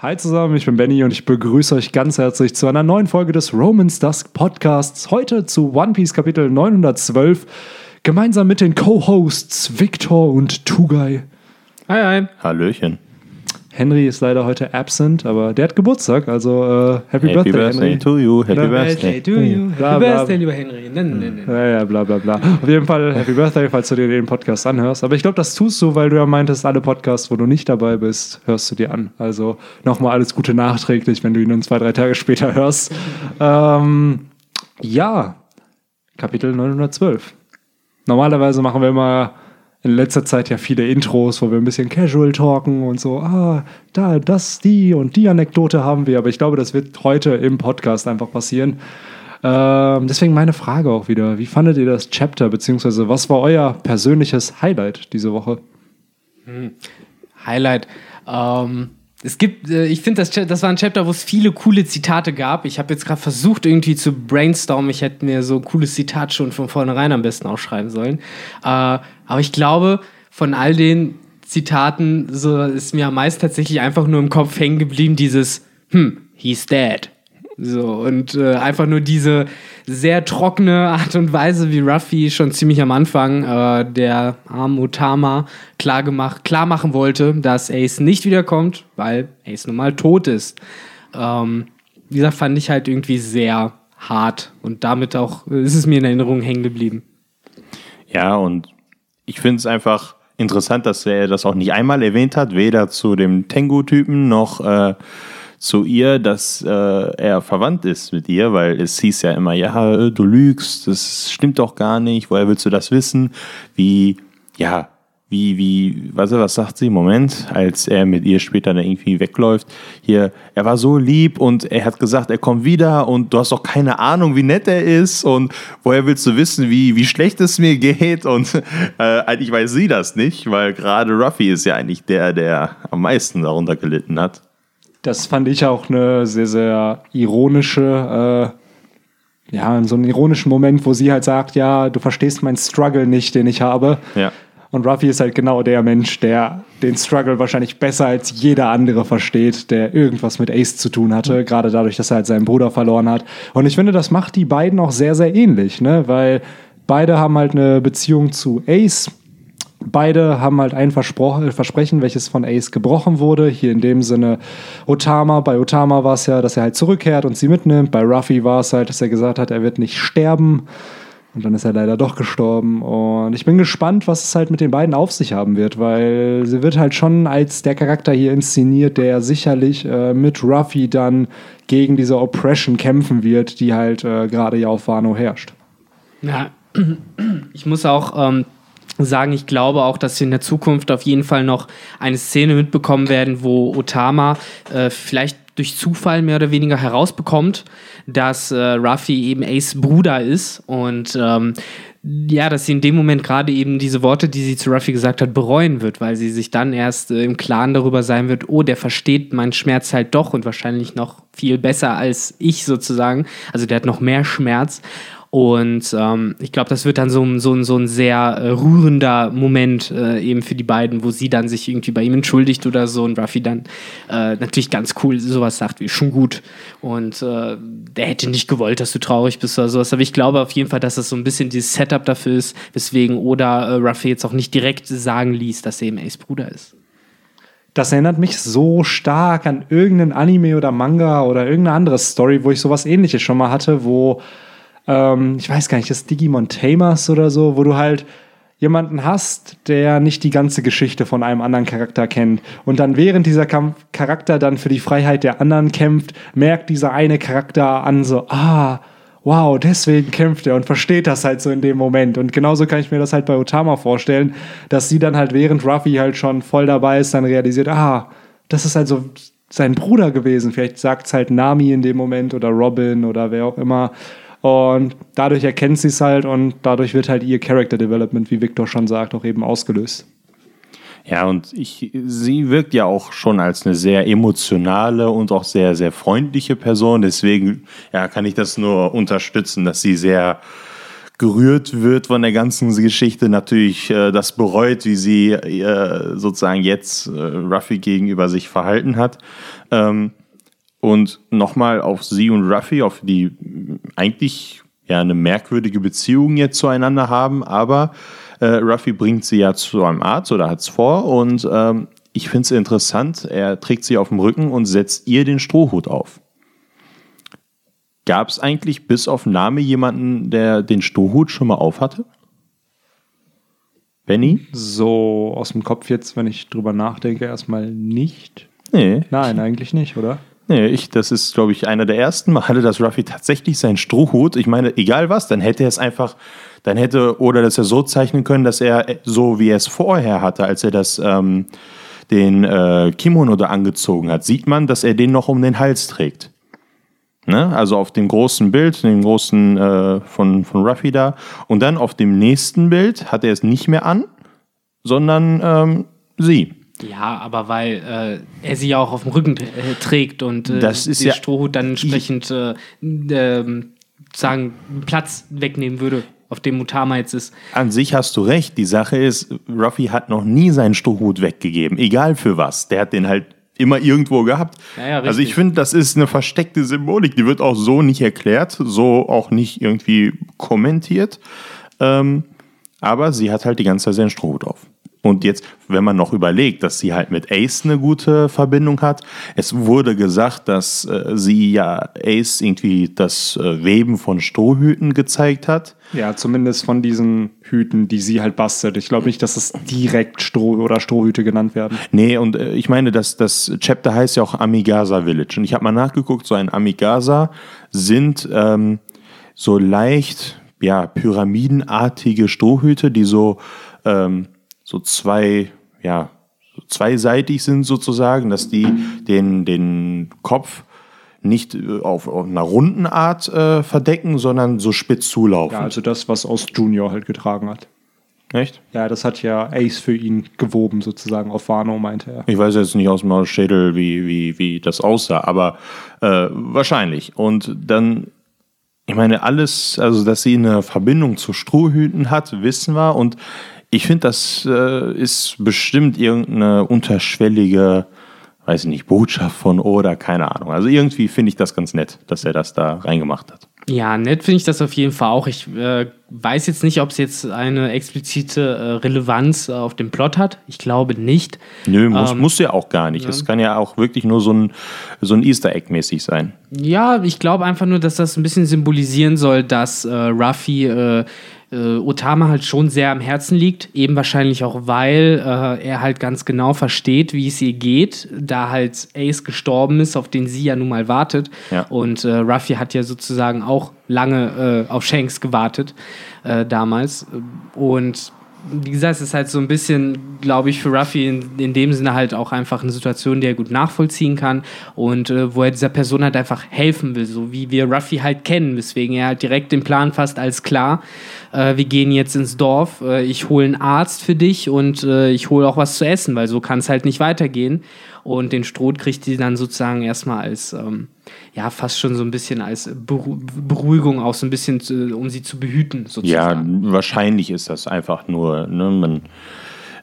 Hi zusammen, ich bin Benny und ich begrüße euch ganz herzlich zu einer neuen Folge des Romans Dusk Podcasts. Heute zu One Piece Kapitel 912. Gemeinsam mit den Co-Hosts Victor und Tugai. Hi, hi. Hallöchen. Henry ist leider heute absent, aber der hat Geburtstag, also äh, Happy, Happy Birthday, Birthday Henry. to you. Happy Ja. Birthday. to you. Bla, Happy bla. Birthday, lieber Henry. Nein, nein, nein. Ja, ja, bla bla bla. Auf jeden Fall Happy Birthday, falls du dir den Podcast anhörst. Aber ich glaube, das tust du, weil du ja meintest, alle Podcasts, wo du nicht dabei bist, hörst du dir an. Also nochmal alles Gute nachträglich, wenn du ihn dann zwei, drei Tage später hörst. Ähm, ja, Kapitel 912. Normalerweise machen wir immer in letzter Zeit ja viele Intros, wo wir ein bisschen casual talken und so, ah, da, das, die und die Anekdote haben wir. Aber ich glaube, das wird heute im Podcast einfach passieren. Ähm, deswegen meine Frage auch wieder. Wie fandet ihr das Chapter, beziehungsweise was war euer persönliches Highlight diese Woche? Highlight. Ähm, es gibt, äh, ich finde, das, das war ein Chapter, wo es viele coole Zitate gab. Ich habe jetzt gerade versucht, irgendwie zu brainstormen. Ich hätte mir so ein cooles Zitat schon von vornherein am besten aufschreiben sollen. Äh, aber ich glaube, von all den Zitaten so ist mir am meisten tatsächlich einfach nur im Kopf hängen geblieben, dieses, hm, he's dead. So, und äh, einfach nur diese sehr trockene Art und Weise, wie Ruffy schon ziemlich am Anfang äh, der armen Otama klar, gemacht, klar machen wollte, dass Ace nicht wiederkommt, weil Ace nun mal tot ist. Ähm, wie fand ich halt irgendwie sehr hart und damit auch äh, ist es mir in Erinnerung hängen geblieben. Ja, und ich finde es einfach interessant, dass er das auch nicht einmal erwähnt hat, weder zu dem Tengu-Typen noch äh, zu ihr, dass äh, er verwandt ist mit ihr, weil es hieß ja immer, ja, du lügst, das stimmt doch gar nicht, woher willst du das wissen? Wie, ja, wie, wie, was, was sagt sie? Moment, als er mit ihr später dann irgendwie wegläuft. Hier, er war so lieb und er hat gesagt, er kommt wieder und du hast doch keine Ahnung, wie nett er ist und woher willst du wissen, wie, wie schlecht es mir geht und äh, eigentlich weiß sie das nicht, weil gerade Ruffy ist ja eigentlich der, der am meisten darunter gelitten hat. Das fand ich auch eine sehr, sehr ironische, äh, ja, so einen ironischen Moment, wo sie halt sagt, ja, du verstehst meinen Struggle nicht, den ich habe. Ja. Und Ruffy ist halt genau der Mensch, der den Struggle wahrscheinlich besser als jeder andere versteht, der irgendwas mit Ace zu tun hatte, gerade dadurch, dass er halt seinen Bruder verloren hat. Und ich finde, das macht die beiden auch sehr, sehr ähnlich, ne? weil beide haben halt eine Beziehung zu Ace. Beide haben halt ein Verspro äh, Versprechen, welches von Ace gebrochen wurde. Hier in dem Sinne Otama. Bei Otama war es ja, dass er halt zurückkehrt und sie mitnimmt. Bei Ruffy war es halt, dass er gesagt hat, er wird nicht sterben. Und dann ist er leider doch gestorben. Und ich bin gespannt, was es halt mit den beiden auf sich haben wird, weil sie wird halt schon als der Charakter hier inszeniert, der sicherlich äh, mit Ruffy dann gegen diese Oppression kämpfen wird, die halt äh, gerade ja auf Wano herrscht. Ja, ich muss auch ähm, sagen, ich glaube auch, dass wir in der Zukunft auf jeden Fall noch eine Szene mitbekommen werden, wo Otama äh, vielleicht durch Zufall mehr oder weniger herausbekommt, dass äh, Ruffy eben Ace Bruder ist und ähm, ja, dass sie in dem Moment gerade eben diese Worte, die sie zu Ruffy gesagt hat, bereuen wird, weil sie sich dann erst äh, im Klaren darüber sein wird, oh, der versteht meinen Schmerz halt doch und wahrscheinlich noch viel besser als ich sozusagen. Also der hat noch mehr Schmerz. Und ähm, ich glaube, das wird dann so, ein- so, so ein sehr äh, rührender Moment äh, eben für die beiden, wo sie dann sich irgendwie bei ihm entschuldigt oder so und Ruffy dann äh, natürlich ganz cool sowas sagt wie schon gut und äh, der hätte nicht gewollt, dass du traurig bist oder sowas. Aber ich glaube auf jeden Fall, dass das so ein bisschen dieses Setup dafür ist, weswegen Oda äh, Ruffy jetzt auch nicht direkt sagen ließ, dass er eben Ace Bruder ist. Das erinnert mich so stark an irgendeinen Anime oder Manga oder irgendeine andere Story, wo ich sowas ähnliches schon mal hatte, wo, ähm, ich weiß gar nicht, das Digimon Tamers oder so, wo du halt jemanden hast, der nicht die ganze Geschichte von einem anderen Charakter kennt. Und dann während dieser Kampf Charakter dann für die Freiheit der anderen kämpft, merkt dieser eine Charakter an so, ah, wow, deswegen kämpft er und versteht das halt so in dem Moment. Und genauso kann ich mir das halt bei Otama vorstellen, dass sie dann halt während Ruffy halt schon voll dabei ist, dann realisiert, ah, das ist also sein Bruder gewesen. Vielleicht sagt es halt Nami in dem Moment oder Robin oder wer auch immer. Und dadurch erkennt sie es halt und dadurch wird halt ihr Character Development, wie Victor schon sagt, auch eben ausgelöst. Ja, und ich, sie wirkt ja auch schon als eine sehr emotionale und auch sehr, sehr freundliche Person. Deswegen ja, kann ich das nur unterstützen, dass sie sehr gerührt wird von der ganzen Geschichte, natürlich äh, das bereut, wie sie äh, sozusagen jetzt äh, Ruffy gegenüber sich verhalten hat. Ähm, und nochmal auf sie und Ruffy, auf die eigentlich ja eine merkwürdige Beziehung jetzt zueinander haben, aber äh, Ruffy bringt sie ja zu einem Arzt oder hat es vor und ähm, ich finde es interessant, er trägt sie auf dem Rücken und setzt ihr den Strohhut auf. Gab es eigentlich bis auf Name jemanden, der den Strohhut schon mal aufhatte? Benny? So aus dem Kopf jetzt, wenn ich drüber nachdenke, erstmal nicht. Nee. Nein, eigentlich nicht, oder? Nee, ich, das ist, glaube ich, einer der ersten Male, dass Ruffy tatsächlich seinen Strohhut, ich meine, egal was, dann hätte er es einfach, dann hätte, oder dass er so zeichnen können, dass er so wie er es vorher hatte, als er das, ähm, den äh, Kimono da angezogen hat, sieht man, dass er den noch um den Hals trägt. Ne? Also auf dem großen Bild, dem großen äh, von, von Ruffy da. Und dann auf dem nächsten Bild hat er es nicht mehr an, sondern ähm, sie. Ja, aber weil äh, er sie ja auch auf dem Rücken äh, trägt und äh, Das ist der ja- Strohhut dann entsprechend äh, ähm, sagen Platz wegnehmen würde, auf dem Mutama jetzt ist. An sich hast du recht. Die Sache ist, Ruffy hat noch nie seinen Strohhut weggegeben, egal für was. Der hat den halt immer irgendwo gehabt. Ja, ja, also ich finde, das ist eine versteckte Symbolik. Die wird auch so nicht erklärt, so auch nicht irgendwie kommentiert. Ähm, aber sie hat halt die ganze Zeit seinen Strohhut auf. Und jetzt, wenn man noch überlegt, dass sie halt mit Ace eine gute Verbindung hat, es wurde gesagt, dass äh, sie ja Ace irgendwie das äh, Weben von Strohhüten gezeigt hat. Ja, zumindest von diesen Hüten, die sie halt bastelt. Ich glaube nicht, dass es direkt Stroh- oder Strohhüte genannt werden. Nee, und äh, ich meine, das, das Chapter heißt ja auch Amigasa Village. Und ich habe mal nachgeguckt, so ein Amigasa sind ähm, so leicht, ja, pyramidenartige Strohhüte, die so, ähm, so zwei, ja, so zweiseitig sind sozusagen, dass die den, den Kopf nicht äh, auf, auf einer runden Art äh, verdecken, sondern so spitz zulaufen. Ja, also das, was aus Junior halt getragen hat. Echt? Ja, das hat ja Ace für ihn gewoben, sozusagen, auf Wano, meinte er. Ich weiß jetzt nicht aus dem Schädel, wie, wie, wie das aussah, aber äh, wahrscheinlich. Und dann, ich meine, alles, also dass sie eine Verbindung zu Strohhüten hat, wissen wir. Und ich finde, das äh, ist bestimmt irgendeine unterschwellige, weiß ich nicht, Botschaft von Oda, keine Ahnung. Also irgendwie finde ich das ganz nett, dass er das da reingemacht hat. Ja, nett finde ich das auf jeden Fall auch. Ich äh, weiß jetzt nicht, ob es jetzt eine explizite äh, Relevanz äh, auf dem Plot hat. Ich glaube nicht. Nö, muss, Ähm, muss ja auch gar nicht. Es kann ja auch wirklich nur so ein, so ein Easter Egg mäßig sein. Ja, ich glaube einfach nur, dass das ein bisschen symbolisieren soll, dass äh, Ruffy äh, Otama halt schon sehr am Herzen liegt. Eben wahrscheinlich auch, weil äh, er halt ganz genau versteht, wie es ihr geht, da halt Ace gestorben ist, auf den sie ja nun mal wartet. Ja. Und äh, Ruffy hat ja sozusagen auch lange äh, auf Shanks gewartet äh, damals. Und wie gesagt, es ist halt so ein bisschen, glaube ich, für Ruffy in, in dem Sinne halt auch einfach eine Situation, die er gut nachvollziehen kann und äh, wo er dieser Person halt einfach helfen will, so wie wir Ruffy halt kennen, weswegen er halt direkt den Plan fasst als klar, äh, wir gehen jetzt ins Dorf, äh, ich hole einen Arzt für dich und äh, ich hole auch was zu essen, weil so kann es halt nicht weitergehen. Und den Stroh kriegt die dann sozusagen erstmal als, ähm, ja, fast schon so ein bisschen als Beru Beruhigung auch, so ein bisschen, um sie zu behüten, Ja, sozusagen. wahrscheinlich ist das einfach nur, ne, man,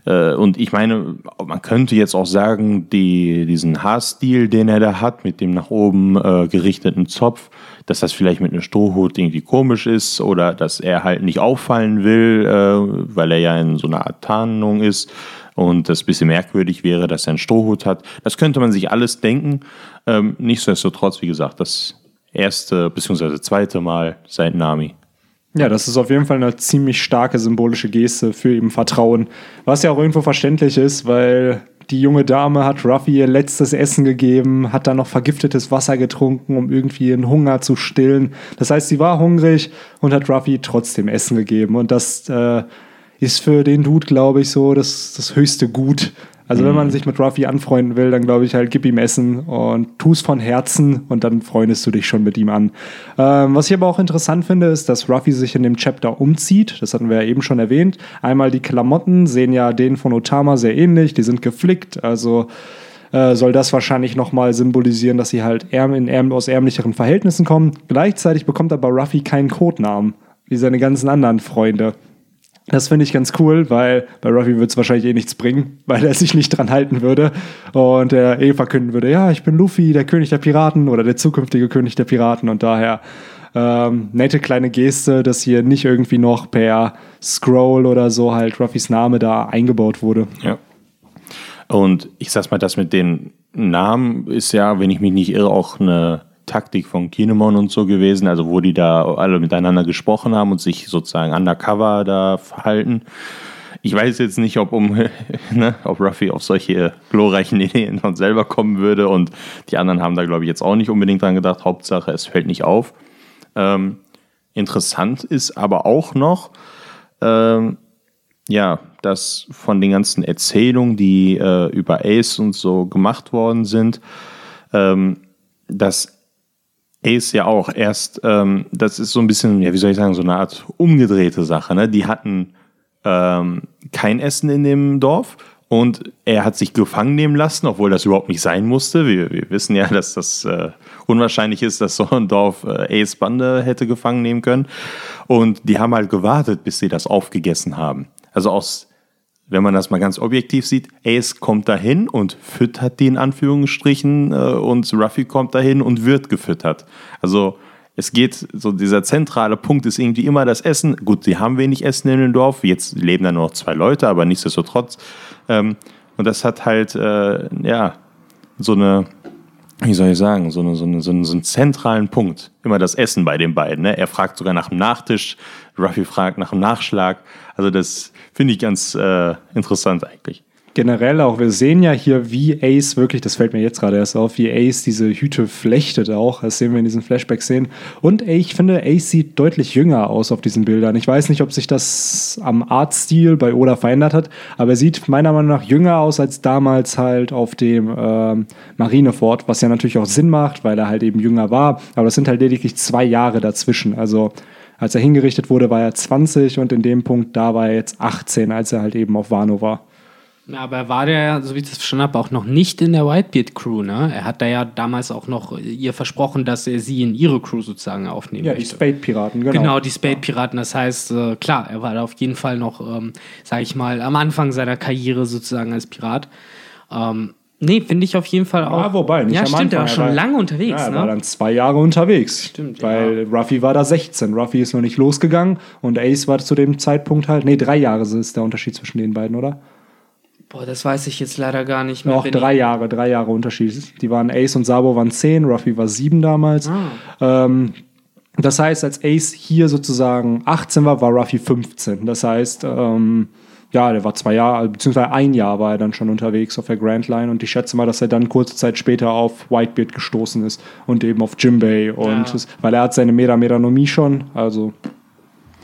äh, und ich meine, man könnte jetzt auch sagen, die, diesen Haarstil, den er da hat, mit dem nach oben äh, gerichteten Zopf, dass das vielleicht mit einem Strohhut irgendwie komisch ist oder dass er halt nicht auffallen will, äh, weil er ja in so einer Art Tarnung ist und das bisschen merkwürdig wäre, dass er einen Strohhut hat. Das könnte man sich alles denken. Ähm, nichtsdestotrotz, wie gesagt, das erste bzw. zweite Mal seit Nami. Ja, das ist auf jeden Fall eine ziemlich starke symbolische Geste für eben Vertrauen. Was ja auch irgendwo verständlich ist, weil die junge Dame hat Ruffy ihr letztes Essen gegeben, hat dann noch vergiftetes Wasser getrunken, um irgendwie ihren Hunger zu stillen. Das heißt, sie war hungrig und hat Ruffy trotzdem Essen gegeben. Und das äh, ist für den Dude, glaube ich, so das, das höchste Gut. Also wenn man sich mit Ruffy anfreunden will, dann glaube ich halt, gib ihm Essen und tu's von Herzen und dann freundest du dich schon mit ihm an. Ähm, was ich aber auch interessant finde, ist, dass Ruffy sich in dem Chapter umzieht. Das hatten wir ja eben schon erwähnt. Einmal die Klamotten sehen ja denen von Otama sehr ähnlich. Die sind geflickt, also äh, soll das wahrscheinlich nochmal symbolisieren, dass sie halt in aus ärmlicheren Verhältnissen kommen. Gleichzeitig bekommt aber Ruffy keinen Codenamen. wie seine ganzen anderen Freunde. Das finde ich ganz cool, weil bei Ruffy wird es wahrscheinlich eh nichts bringen, weil er sich nicht dran halten würde und er eh verkünden würde, ja, ich bin Luffy, der König der Piraten oder der zukünftige König der Piraten und daher ähm, nette kleine Geste, dass hier nicht irgendwie noch per Scroll oder so halt Ruffys Name da eingebaut wurde. Ja. Und ich sag's mal, das mit den Namen ist ja, wenn ich mich nicht irre, auch eine Taktik von Kinemon und so gewesen, also wo die da alle miteinander gesprochen haben und sich sozusagen undercover da verhalten. Ich weiß jetzt nicht, ob um ne, ob Ruffy auf solche glorreichen Ideen dann selber kommen würde und die anderen haben da glaube ich jetzt auch nicht unbedingt dran gedacht. Hauptsache, es fällt nicht auf. Ähm, interessant ist aber auch noch, ähm, ja, dass von den ganzen Erzählungen, die äh, über Ace und so gemacht worden sind, ähm, dass Ace ja auch erst, ähm, das ist so ein bisschen, ja, wie soll ich sagen, so eine Art umgedrehte Sache. Ne? Die hatten ähm, kein Essen in dem Dorf und er hat sich gefangen nehmen lassen, obwohl das überhaupt nicht sein musste. Wir, wir wissen ja, dass das äh, unwahrscheinlich ist, dass so ein Dorf äh, Ace Bande hätte gefangen nehmen können. Und die haben halt gewartet, bis sie das aufgegessen haben. Also aus wenn man das mal ganz objektiv sieht, Ace kommt dahin und füttert die in Anführungsstrichen äh, und Ruffy kommt dahin und wird gefüttert. Also es geht, so dieser zentrale Punkt ist irgendwie immer das Essen. Gut, sie haben wenig Essen in dem Dorf, jetzt leben da nur noch zwei Leute, aber nichtsdestotrotz. Ähm, und das hat halt, äh, ja, so eine, wie soll ich sagen, so, eine, so, eine, so, einen, so einen zentralen Punkt. Immer das Essen bei den beiden. Ne? Er fragt sogar nach dem Nachtisch, Ruffy fragt nach dem Nachschlag. Also das finde ich ganz äh, interessant eigentlich. Generell auch, wir sehen ja hier, wie Ace wirklich, das fällt mir jetzt gerade erst auf, wie Ace diese Hüte flechtet auch. Das sehen wir in diesen Flashback-Szenen. Und ich finde, Ace sieht deutlich jünger aus auf diesen Bildern. Ich weiß nicht, ob sich das am Artstil bei Oda verändert hat, aber er sieht meiner Meinung nach jünger aus als damals halt auf dem ähm, Marineford, was ja natürlich auch Sinn macht, weil er halt eben jünger war. Aber das sind halt lediglich zwei Jahre dazwischen. Also als er hingerichtet wurde, war er 20 und in dem Punkt, da war er jetzt 18, als er halt eben auf Wano war. Ja, aber er war ja, so wie ich das verstanden habe, auch noch nicht in der Whitebeard-Crew, ne? Er hat da ja damals auch noch ihr versprochen, dass er sie in ihre Crew sozusagen aufnehmen Ja, die. Spade-Piraten, genau. Genau, die Spade-Piraten. Das heißt, äh, klar, er war da auf jeden Fall noch, ähm, sag ich mal, am Anfang seiner Karriere sozusagen als Pirat. Ähm, nee, finde ich auf jeden Fall auch. Ja, wobei, nicht Ja, am stimmt, der war Anfang. schon Er war- lange unterwegs, Ja, er ne? war dann zwei Jahre unterwegs. Stimmt, Weil Ruffy war da 16. Ruffy ist noch nicht losgegangen und Ace war zu dem Zeitpunkt halt. Nee, drei Jahre ist der Unterschied zwischen den beiden, oder? Boah, das weiß ich jetzt leider gar nicht mehr. Noch drei Jahre, drei Jahre Unterschied. Die waren Ace und Sabo waren 10, Ruffy war 7 damals. Ah. Ähm, das heißt, als Ace hier sozusagen 18 war, war Ruffy 15. Das heißt, ähm, ja, der war zwei Jahre, beziehungsweise ein Jahr war er dann schon unterwegs auf der Grand Line und ich schätze mal, dass er dann kurze Zeit später auf Whitebeard gestoßen ist und eben auf Jimbei und Ja. weil er hat seine Mera Meranomie schon, also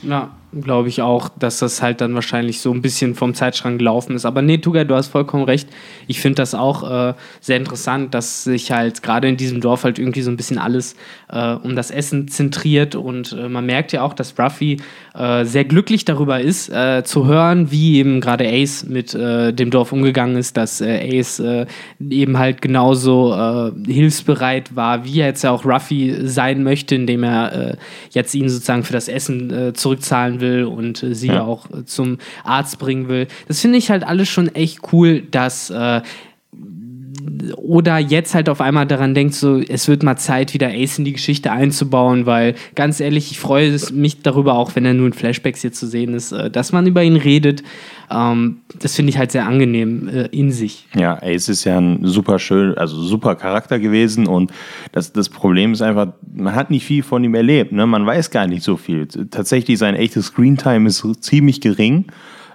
Ja, glaube ich auch, dass das halt dann wahrscheinlich so ein bisschen vom Zeitschrank gelaufen ist. Aber nee, Tuga, du hast vollkommen recht. Ich finde das auch äh, sehr interessant, dass sich halt gerade in diesem Dorf halt irgendwie so ein bisschen alles äh, um das Essen zentriert. Und äh, man merkt ja auch, dass Ruffy äh, sehr glücklich darüber ist, äh, zu hören, wie eben gerade Ace mit äh, dem Dorf umgegangen ist, dass äh, Ace äh, eben halt genauso äh, hilfsbereit war, wie er jetzt ja auch Ruffy sein möchte, indem er jetzt ihn sozusagen für das Essen zurückzahlen will und sie Ja. auch zum Arzt bringen will. Das finde ich halt alles schon echt cool, dass oder jetzt halt auf einmal daran denkt, so, es wird mal Zeit, wieder Ace in die Geschichte einzubauen, weil ganz ehrlich, ich freue mich darüber, auch wenn er nur in Flashbacks hier zu sehen ist, äh, dass man über ihn redet. Ähm, das finde ich halt sehr angenehm äh, in sich. Ja, Ace ist ja ein super schön, also super Charakter gewesen und das, das Problem ist einfach, man hat nicht viel von ihm erlebt, ne? man weiß gar nicht so viel. Tatsächlich sein echtes Screentime ist ziemlich gering.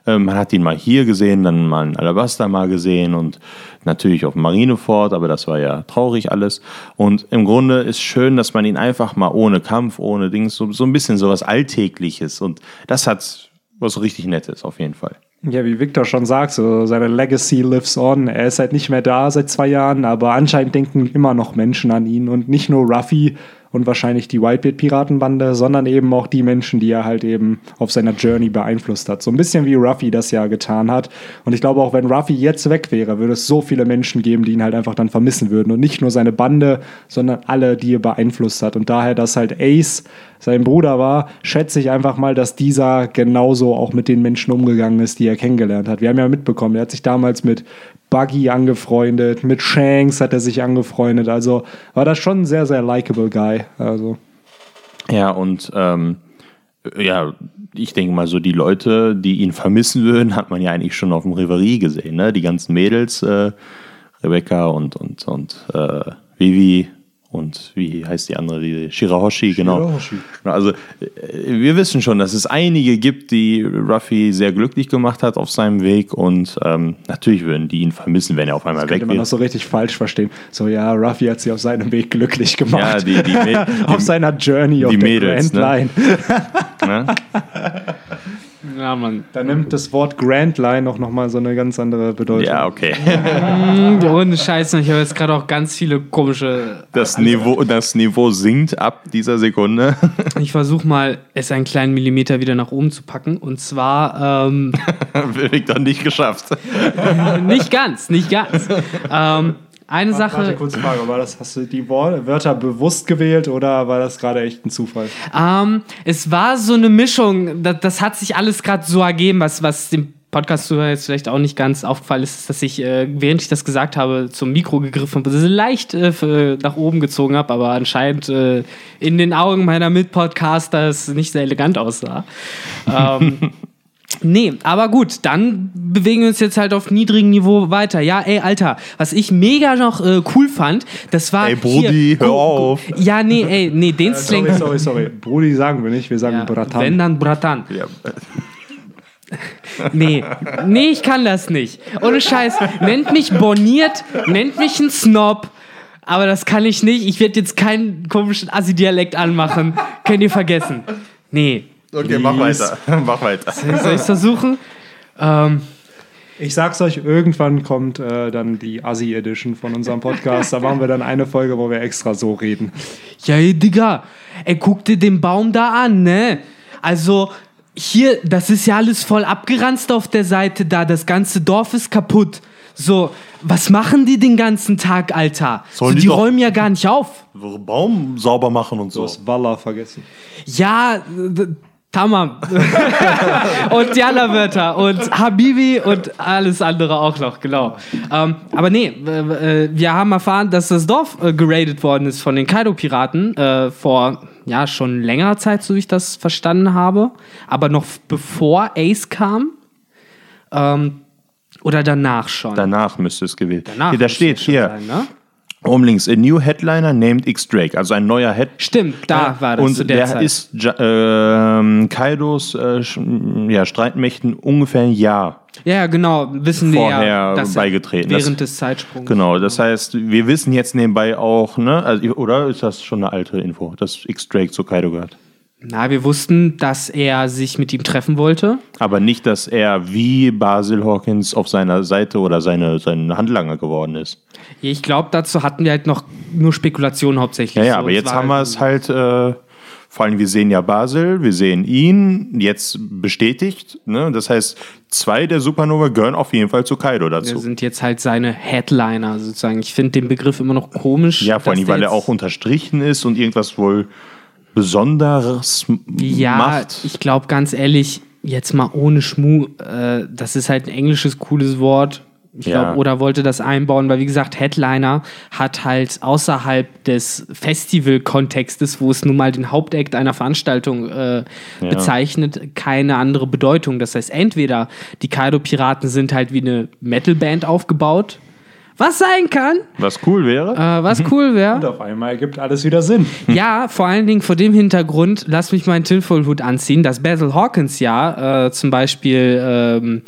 Ähm, man hat ihn mal hier gesehen, dann mal in Alabasta mal gesehen und natürlich auf Marineford, aber das war ja traurig alles. Und im Grunde ist schön, dass man ihn einfach mal ohne Kampf, ohne Dings, so, so ein bisschen sowas Alltägliches und das hat was richtig Nettes auf jeden Fall. Ja, wie Victor schon sagt, so seine Legacy lives on. Er ist halt nicht mehr da seit zwei Jahren, aber anscheinend denken immer noch Menschen an ihn und nicht nur Ruffy und wahrscheinlich die Whitebeard-Piratenbande, sondern eben auch die Menschen, die er halt eben auf seiner Journey beeinflusst hat. So ein bisschen wie Ruffy das ja getan hat. Und ich glaube auch, wenn Ruffy jetzt weg wäre, würde es so viele Menschen geben, die ihn halt einfach dann vermissen würden. Und nicht nur seine Bande, sondern alle, die er beeinflusst hat. Und daher, dass halt Ace sein Bruder war, schätze ich einfach mal, dass dieser genauso auch mit den Menschen umgegangen ist, die er kennengelernt hat. Wir haben ja mitbekommen, er hat sich damals mit Buggy angefreundet, mit Shanks hat er sich angefreundet. Also war das schon ein sehr, sehr likable Guy. Also. Ja, und ähm, ja, ich denke mal so, die Leute, die ihn vermissen würden, hat man ja eigentlich schon auf dem Reverie gesehen. Ne? Die ganzen Mädels, äh, Rebecca und, und, und äh, Vivi und wie heißt die andere, die Shirahoshi, genau. Shirahoshi. Also äh, wir wissen schon, dass es einige gibt, die Ruffy sehr glücklich gemacht hat auf seinem Weg und ähm, natürlich würden die ihn vermissen, wenn er auf einmal weg Könnte man wäre. das so richtig falsch verstehen. So, ja, Ruffy hat sie auf seinem Weg glücklich gemacht. Ja, die, die, Mä- auf seiner Journey auf die der Mädels, Grand ne? Line. ne? Ja, Mann. Da nimmt das Wort Grand Line auch nochmal so eine ganz andere Bedeutung. Ja, okay. Ohne Scheiße, ich habe jetzt gerade auch ganz viele komische. Das Niveau, das Niveau sinkt ab dieser Sekunde. Ich versuche mal, es einen kleinen Millimeter wieder nach oben zu packen. Und zwar ähm, Victor nicht geschafft. nicht ganz, nicht ganz. Ähm, eine Warte, Sache. kurze Frage, war das, hast du die Wörter bewusst gewählt oder war das gerade echt ein Zufall? Ähm, es war so eine Mischung. Das, das hat sich alles gerade so ergeben, was, was dem Podcast-Zuhörer jetzt vielleicht auch nicht ganz aufgefallen ist, ist, dass ich, äh, während ich das gesagt habe, zum Mikro gegriffen so leicht äh, für- nach oben gezogen habe, aber anscheinend äh, in den Augen meiner Mitpodcaster es nicht sehr elegant aussah. ähm, Nee, aber gut, dann bewegen wir uns jetzt halt auf niedrigem Niveau weiter. Ja, ey, Alter, was ich mega noch äh, cool fand, das war. Ey, Brudi, hier, hör auf. Ja, nee, ey, nee, den Slang. Sorry, sorry, sorry. Brudi sagen wir nicht, wir sagen Ja, Bratan. wenn dann Bratan. Ja. Nee, nee, ich kann das nicht. Ohne Scheiß. Nennt mich boniert, nennt mich ein Snob. Aber das kann ich nicht. Ich werde jetzt keinen komischen Assi-Dialekt anmachen. Könnt ihr vergessen. Nee. Okay, mach weiter. Mach weiter. Soll ich versuchen? Ähm, Ich sag's euch, irgendwann kommt äh, dann die Assi-Edition von unserem Podcast. Da machen wir dann eine Folge, wo wir extra so reden. ja, ey, Digga. Ey, guck dir den Baum da an, ne? Also, hier, das ist ja alles voll abgeranzt auf der Seite da. Das ganze Dorf ist kaputt. So, was machen die den ganzen Tag, Alter? So, die die räumen ja gar nicht auf. Baum sauber machen und Du so. hast Walla vergessen. Ja, Tamam. und die anderen Wörter. Und Habibi und alles andere auch noch, genau. Ähm, aber nee, äh, wir haben erfahren, dass das Dorf äh, geradet worden ist von den Kaido-Piraten äh, vor ja schon längerer Zeit, so wie ich das verstanden habe. Aber noch bevor Ace kam. Ähm, oder danach schon. Danach müsste es gewählt. Danach hier, da müsste steht es schon hier, sein, ne? Oben links, a new headliner named X-Drake, also ein neuer Head. Stimmt, da war das Und zu der, der Zeit. ist ähm, Kaidos äh, ja, Streitmächten ungefähr ein Jahr. ja, genau, wissen wir vorher ja, dass beigetreten. während Das- des Zeitsprungs. Genau, das heißt, wir wissen jetzt nebenbei auch, ne, also, oder ist das schon eine alte Info, dass X-Drake zu Kaido gehört? Na, wir wussten, dass er sich mit ihm treffen wollte. Aber nicht, dass er wie Basil Hawkins auf seiner Seite oder seine, sein Handlanger geworden ist. Ich glaube, dazu hatten wir halt noch nur Spekulationen hauptsächlich. Ja, ja, So, aber jetzt haben wir es halt, äh, vor allem wir sehen ja Basil, wir sehen ihn, jetzt bestätigt. Ne? Das heißt, zwei der Supernova gehören auf jeden Fall zu Kaido Wir dazu. sind jetzt halt seine Headliner sozusagen. Ich finde den Begriff immer noch komisch. Ja, vor allem, weil er auch unterstrichen ist und irgendwas wohl Besonderes m- Ja, macht. ich glaube ganz ehrlich, jetzt mal ohne Schmu, äh, das ist halt ein englisches cooles Wort. Ich Ja. glaube, oder wollte das einbauen, weil wie gesagt, Headliner hat halt außerhalb des Festival-Kontextes, wo es nun mal den Hauptakt einer Veranstaltung äh, bezeichnet, keine andere Bedeutung. Das heißt, entweder die Kaido-Piraten sind halt wie eine Metal-Band aufgebaut, was sein kann, Was cool wäre. äh, was cool wäre. Und auf einmal ergibt alles wieder Sinn. Ja, vor allen Dingen vor dem Hintergrund, lass mich meinen Tinfoil-Hut anziehen, dass Basil Hawkins ja äh, zum Beispiel ähm,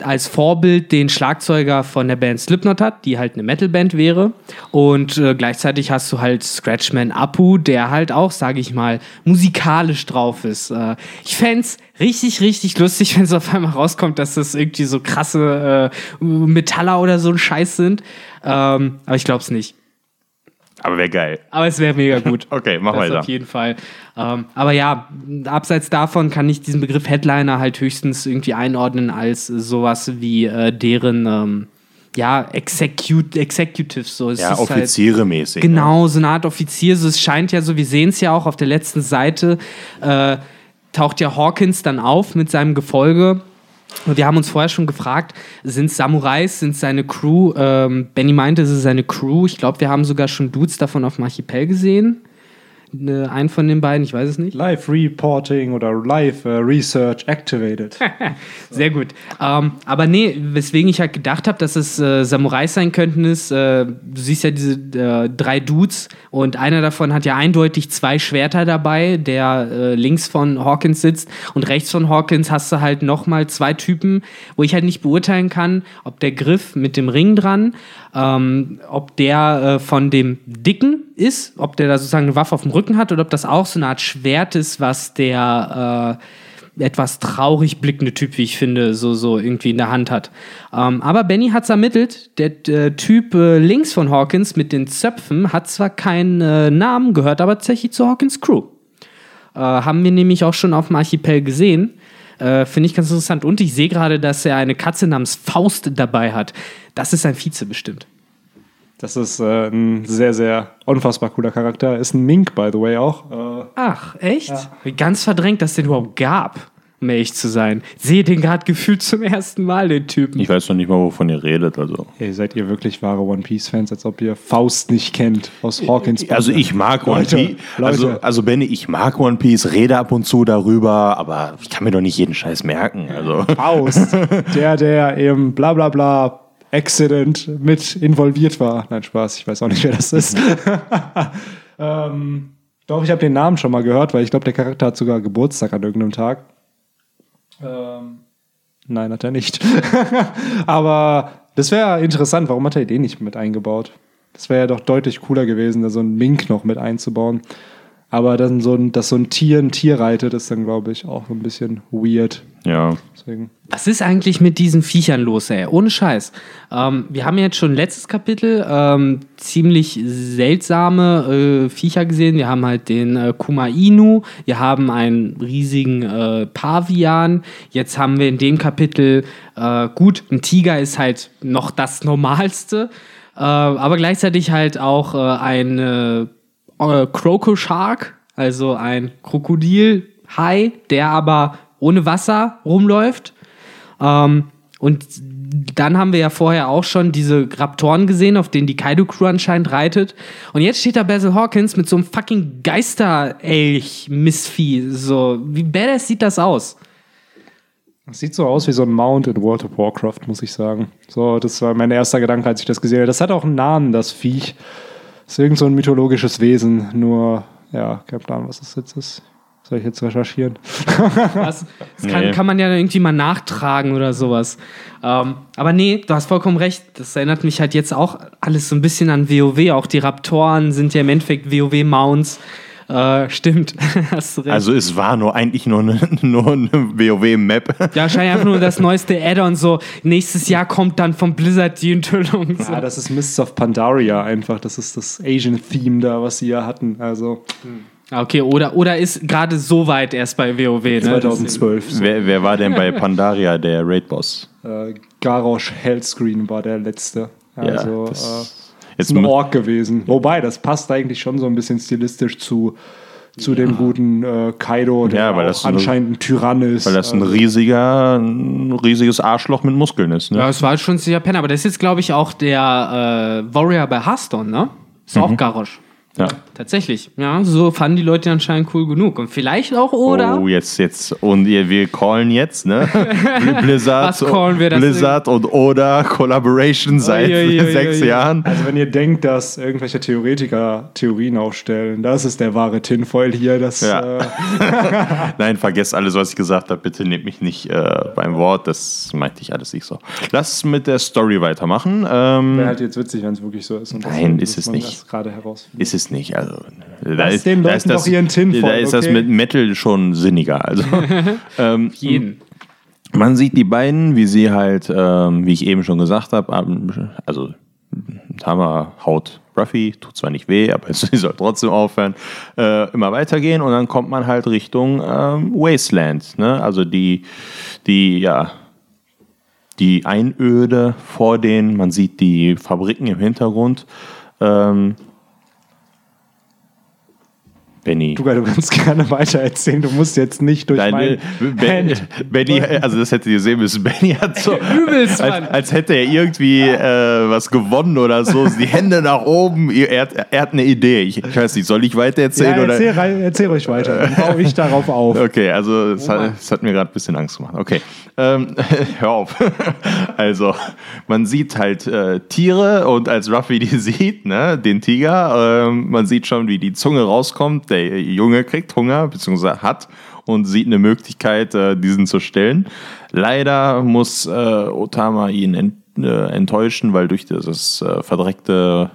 als Vorbild den Schlagzeuger von der Band Slipknot hat, die halt eine Metalband wäre. Und äh, gleichzeitig hast du halt Scratchman Apu, der halt auch, sage ich mal, musikalisch drauf ist. Äh, ich fänd's richtig, richtig lustig, wenn es auf einmal rauskommt, dass das irgendwie so krasse äh, Metaller oder so ein Scheiß sind. Ähm, aber ich glaub's nicht. Aber wäre geil. Aber es wäre mega gut. Okay, mach das weiter. auf jeden Fall. Ähm, aber ja, abseits davon kann ich diesen Begriff Headliner halt höchstens irgendwie einordnen als sowas wie äh, deren ähm, ja, Execute, Executives. So. Es Ja, halt- Offiziere mäßig. ne? Genau, so eine Art Offizier. So, es scheint ja so, wir sehen es ja auch auf der letzten Seite, äh, taucht ja Hawkins dann auf mit seinem Gefolge. Wir haben uns vorher schon gefragt, sind Samurais, sind seine Crew? Ähm, Benny meinte, es ist seine Crew. Ich glaube, wir haben sogar schon Dudes davon auf dem Archipel gesehen. Ne, einen von den beiden, ich weiß es nicht. Live Reporting oder Live äh, Research activated. Sehr gut. Ähm, aber nee, weswegen ich halt gedacht habe, dass es äh, Samurais sein könnten, ist, äh, du siehst ja diese äh, drei Dudes und einer davon hat ja eindeutig zwei Schwerter dabei, der äh, links von Hawkins sitzt und rechts von Hawkins hast du halt nochmal zwei Typen, wo ich halt nicht beurteilen kann, ob der Griff mit dem Ring dran, ähm, ob der äh, von dem Dicken ist, ob der da sozusagen eine Waffe auf dem Rücken hat oder ob das auch so eine Art Schwert ist, was der äh, etwas traurig blickende Typ, wie ich finde, so, so irgendwie in der Hand hat. Ähm, aber Benny hat es ermittelt. Der äh, Typ äh, links von Hawkins mit den Zöpfen hat zwar keinen äh, Namen, gehört aber tatsächlich zur Hawkins Crew. Äh, haben wir nämlich auch schon auf dem Archipel gesehen. Äh, Finde ich ganz interessant. Und ich sehe gerade, dass er eine Katze namens Faust dabei hat. Das ist ein Vize bestimmt. Das ist äh, ein sehr, sehr unfassbar cooler Charakter. Ist ein Mink, by the way, auch. Äh, Ach, echt? Ganz verdrängt, dass es den überhaupt gab, um ehrlich zu sein. Sehe den gerade gefühlt zum ersten Mal, den Typen. Ich weiß noch nicht mal, wovon ihr redet. Also, Hey, seid ihr wirklich wahre One Piece-Fans, als ob ihr Faust nicht kennt aus Hawkins? also ich mag One Piece. Also, also Benny, ich mag One Piece, rede ab und zu darüber, aber ich kann mir doch nicht jeden Scheiß merken. Also. Faust, der, der im bla bla bla Accident mit involviert war. Nein, Spaß, ich weiß auch nicht, wer das ist. ähm, doch, ich habe den Namen schon mal gehört, weil ich glaube, der Charakter hat sogar Geburtstag an irgendeinem Tag. Ähm, nein, hat er nicht. Aber das wäre interessant, warum hat er den nicht mit eingebaut? Das wäre ja doch deutlich cooler gewesen, da so einen Mink noch mit einzubauen. Aber dann so ein, dass so ein Tier ein Tier reitet, ist dann, glaube ich, auch ein bisschen weird. Ja. Deswegen. Was ist eigentlich mit diesen Viechern los, ey? Ohne Scheiß. Ähm, wir haben jetzt schon letztes Kapitel ähm, ziemlich seltsame äh, Viecher gesehen. Wir haben halt den äh, Kuma Inu, wir haben einen riesigen äh, Pavian. Jetzt haben wir in dem Kapitel, äh, gut, ein Tiger ist halt noch das Normalste, äh, aber gleichzeitig halt auch äh, ein äh, Croco Shark, also ein Krokodilhai, der aber ohne Wasser rumläuft. Ähm, und dann haben wir ja vorher auch schon diese Raptoren gesehen, auf denen die Kaido-Crew anscheinend reitet. Und jetzt steht da Basil Hawkins mit so einem fucking Geister-Elch-Missvieh. So, wie badass sieht das aus? Es sieht so aus wie so ein Mount in World of Warcraft, muss ich sagen. So, das war mein erster Gedanke, als ich das gesehen habe. Das hat auch einen Namen, das Viech. Das ist irgend so ein mythologisches Wesen. Nur, ja, kein Plan, was das jetzt ist. Soll ich jetzt recherchieren? Was? Das kann, Nee. kann man ja irgendwie mal nachtragen oder sowas. Ähm, aber nee, du hast vollkommen recht. Das erinnert mich halt jetzt auch alles so ein bisschen an WoW. Auch die Raptoren sind ja im Endeffekt WoW-Mounts. Äh, stimmt, hast du recht. Also es war nur eigentlich nur eine, nur eine WoW-Map. ja, wahrscheinlich einfach nur das neueste Add-on. So, nächstes Jahr kommt dann von Blizzard die Enthüllung. So. Ja, das ist Mists of Pandaria einfach. Das ist das Asian-Theme da, was sie ja hatten. Also Ah, Okay, oder, oder ist gerade so weit erst bei WoW, ne? 2012. So. wer, wer war denn bei Pandaria der Raid-Boss? Äh, Garrosh Hellscreen war der letzte. Also, das- äh, Jetzt ist ein Ork gewesen. Wobei, das passt eigentlich schon so ein bisschen stilistisch zu, zu dem guten äh, Kaido, der Ja, weil auch das ein- anscheinend ein Tyrann ist. Weil das ein Also, riesiger, ein riesiges Arschloch mit Muskeln ist. Ne? Ja, es war schon sehr Penner, aber das ist jetzt, glaube ich, auch der äh, Warrior bei Hearthstone, ne? Ist auch Garrosh. Ja. Tatsächlich. Ja, so fanden die Leute anscheinend cool genug. Und vielleicht auch, oder? Oh, jetzt, jetzt. Und ihr- wir callen jetzt, ne? Bl- Blizzard, Was callen wir das Blizzard und Oda Collaboration seit Ui, ui, ui, sechs ui. Jahren. also wenn ihr denkt, dass irgendwelche Theoretiker Theorien aufstellen, das ist der wahre Tinfoil hier. Das, Ja. äh, Nein, vergesst alles, was ich gesagt habe. Bitte nehmt mich nicht äh, beim Wort. Das meinte ich alles nicht so. Lass mit der Story weitermachen. Ähm, wäre halt jetzt witzig, wenn es wirklich so ist. Und Nein, das- ist es nicht. ist es nicht. Also, da Lass ist, den da Leuten ist das, ihren Tin Da voll, ist das okay? mit Metal schon sinniger. Also, ähm, Jeden. man sieht die beiden, wie sie halt, ähm, wie ich eben schon gesagt habe, also Tama haut Ruffy, tut zwar nicht weh, aber sie soll trotzdem aufhören, äh, immer weitergehen und dann kommt man halt Richtung ähm, Wasteland, ne? also die, die, ja, die Einöde vor denen, man sieht die Fabriken im Hintergrund. Ähm, Benny. Du, du kannst gerne weiter erzählen. Du musst jetzt nicht durch Deine, mein Ben, Hand. Benny, also das hättet ihr sehen müssen. Benny hat so, Übelst, Mann. als, als hätte er irgendwie äh, was gewonnen oder so. Die Hände nach oben. Er hat, er hat eine Idee. Ich, ich weiß nicht, soll ich weiter Ja, erzählen? erzähl, oder? rein- erzähl ruhig weiter. Dann baue ich darauf auf. Okay, also es hat, es hat mir gerade ein bisschen Angst gemacht. Okay, ähm, hör auf. Also, man sieht halt äh, Tiere und als Ruffy die sieht, ne, den Tiger, ähm, man sieht schon, wie die Zunge rauskommt. Der Junge kriegt Hunger, beziehungsweise hat und sieht eine Möglichkeit, äh, diesen zu stellen. Leider muss äh, Otama ihn äh, enttäuschen, weil durch dieses verdreckte